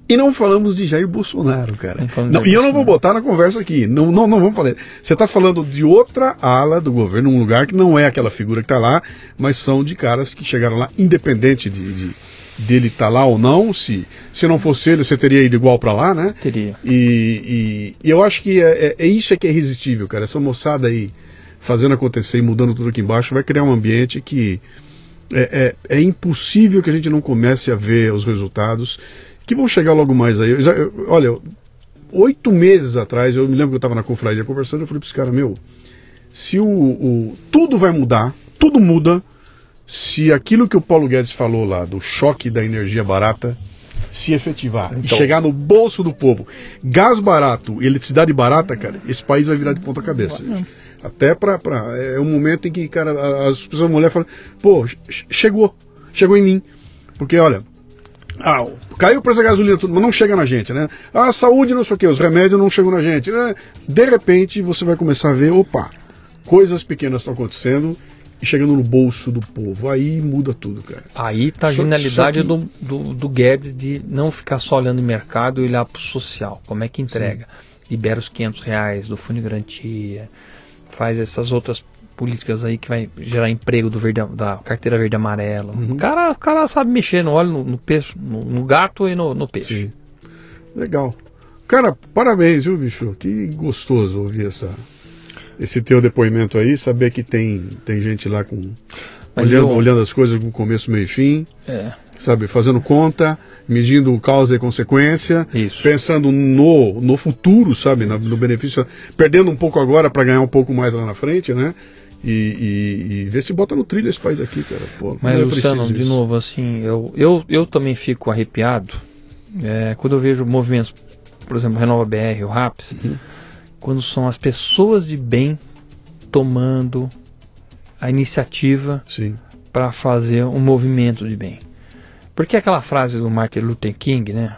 E não falamos de Jair Bolsonaro, cara. Não, e eu não vou botar na conversa aqui. Não, não, não vamos falar. Você está falando de outra ala do governo, um lugar que não é aquela figura que está lá, mas são de caras que chegaram lá, independente de, de dele estar tá lá ou não. Se, se não fosse ele, você teria ido igual para lá, né? Teria. E, e, e eu acho que é, é, é, isso é que é irresistível, cara. Essa moçada aí fazendo acontecer e mudando tudo aqui embaixo vai criar um ambiente que é, é, é impossível que a gente não comece a ver os resultados que vão chegar logo mais aí. Eu já, eu, olha, oito meses atrás, eu me lembro que eu estava na confraria conversando, eu falei para esse cara, meu, se o, o, tudo vai mudar, tudo muda, se aquilo que o Paulo Guedes falou lá, do choque da energia barata, se efetivar então, e chegar no bolso do povo, gás barato, eletricidade barata, cara, esse país vai virar de ponta cabeça. Até para é um momento em que, cara, as pessoas, mulher falam, pô, chegou, chegou em mim. Porque, olha, ah, caiu o preço da gasolina, tudo, mas não chega na gente, né? A saúde, não sei o que, os remédios não chegam na gente. É, de repente, você vai começar a ver, opa, coisas pequenas estão acontecendo e chegando no bolso do povo. Aí muda tudo, cara. Aí tá a genialidade que... do, do, do, Guedes de não ficar só olhando o mercado e olhar para o social. Como é que entrega? Sim. Libera os 500 reais do Fundo de Garantia, faz essas outras políticas aí que vai gerar emprego do verde, da carteira verde amarela. Uhum. O, cara, o cara sabe mexer no óleo, no, no peixe, no, no, gato e no, no peixe. Sim. Legal. Cara, parabéns, viu, bicho? Que gostoso ouvir essa, esse teu depoimento aí, saber que tem, tem gente lá com. Olhando, eu... olhando, as coisas com começo, meio e fim. É. Sabe, fazendo conta, medindo causa e consequência, Isso. pensando no, no futuro, sabe, no, no benefício, perdendo um pouco agora para ganhar um pouco mais lá na frente, né? E, e, e, ver se bota no trilho esse país aqui, cara. Pô, Mas, é Luciano, de novo, assim, eu, eu, eu também fico arrepiado é, quando eu vejo movimentos, por exemplo, Renova BR, o RAPS, uhum. quando são as pessoas de bem tomando a iniciativa para fazer um movimento de bem. Porque aquela frase do Martin Luther King, né?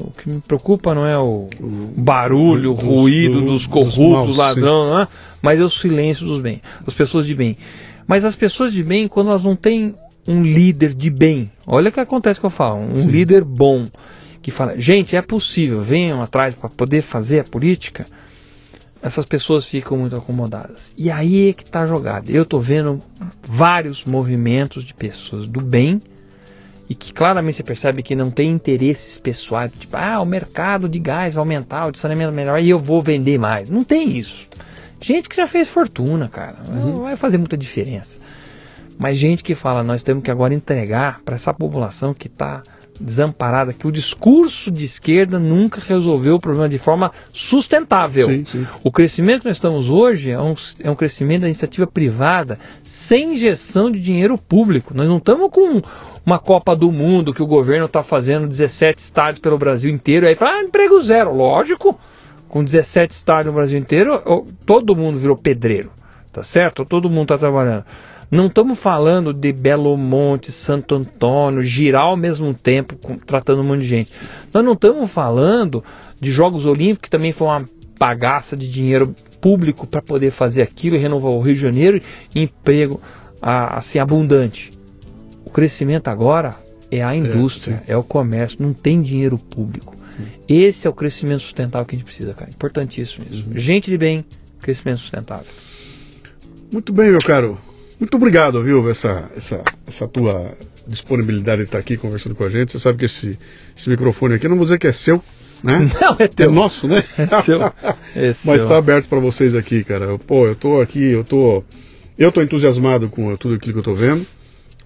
O que me preocupa não é o barulho, o ruído dos, dos corruptos, dos ladrão, não é? mas é o silêncio dos bem, das pessoas de bem. Mas as pessoas de bem, quando elas não têm um líder de bem, olha o que acontece que eu falo, um Sim. líder bom, que fala, gente, é possível, venham atrás para poder fazer a política, essas pessoas ficam muito acomodadas. E aí é que está jogado. Eu estou vendo vários movimentos de pessoas do bem e que claramente você percebe que não tem interesses pessoais, tipo, ah, o mercado de gás vai aumentar, o de saneamento melhor e eu vou vender mais. Não tem isso. Gente que já fez fortuna, cara, uhum. não vai fazer muita diferença. Mas gente que fala, nós temos que agora entregar para essa população que está desamparada, que o discurso de esquerda nunca resolveu o problema de forma sustentável. Sim, sim. O crescimento que nós estamos hoje é um, é um crescimento da iniciativa privada sem injeção de dinheiro público. Nós não estamos com uma Copa do Mundo que o governo está fazendo 17 estádios pelo Brasil inteiro, aí fala, ah, emprego zero. Lógico, com 17 estádios no Brasil inteiro, todo mundo virou pedreiro, tá certo? Todo mundo está trabalhando. Não estamos falando de Belo Monte, Santo Antônio, girar ao mesmo tempo, com, tratando um monte de gente. Nós não estamos falando de Jogos Olímpicos, que também foi uma bagaça de dinheiro público para poder fazer aquilo e renovar o Rio de Janeiro, e emprego assim abundante. Crescimento agora é a indústria, é, é o comércio, não tem dinheiro público. Esse é o crescimento sustentável que a gente precisa, cara. Importantíssimo isso. Uhum. Gente de bem, crescimento sustentável. Muito bem, meu caro. Muito obrigado, viu, essa, essa, essa tua disponibilidade de estar aqui conversando com a gente. Você sabe que esse, esse microfone aqui, não vou dizer que é seu, né? Não, é teu. É nosso, né? É seu. É Mas está aberto para vocês aqui, cara. Pô, eu tô aqui, eu tô eu tô entusiasmado com tudo aquilo que eu tô vendo.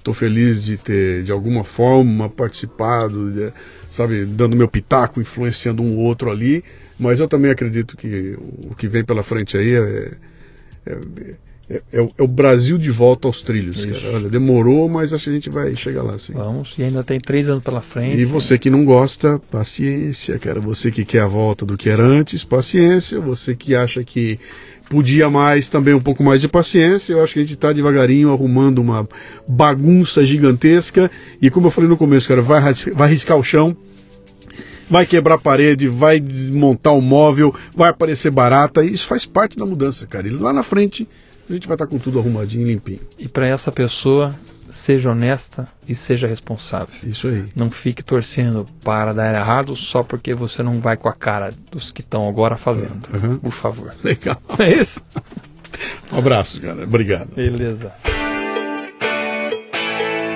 Estou feliz de ter, de alguma forma, participado, de, sabe, dando meu pitaco, influenciando um ou outro ali. Mas eu também acredito que o que vem pela frente aí é, é, é, é, o, é Brasil de volta aos trilhos, cara. Olha, demorou, mas acho que a gente vai chegar lá, sim. Vamos, e ainda tem três anos pela frente. E você que não gosta, paciência, cara. Você que quer a volta do que era antes, paciência. Você que acha que podia mais, também um pouco mais de paciência. Eu acho que a gente está devagarinho arrumando uma bagunça gigantesca. E como eu falei no começo, cara, vai, vai riscar o chão, vai quebrar a parede, vai desmontar o móvel, vai aparecer barata. Isso faz parte da mudança, cara. E lá na frente a gente vai estar tá com tudo arrumadinho, limpinho. E para essa pessoa seja honesta e seja responsável. Isso aí. Não fique torcendo para dar errado só porque você não vai com a cara dos que estão agora fazendo. Uhum. Por favor. Legal. É isso? Um abraço, cara. Obrigado. Beleza.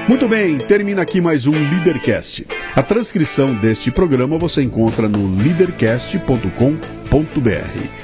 Muito bem, termina aqui mais um Leadercast. A transcrição deste programa você encontra no leadercast.com.br.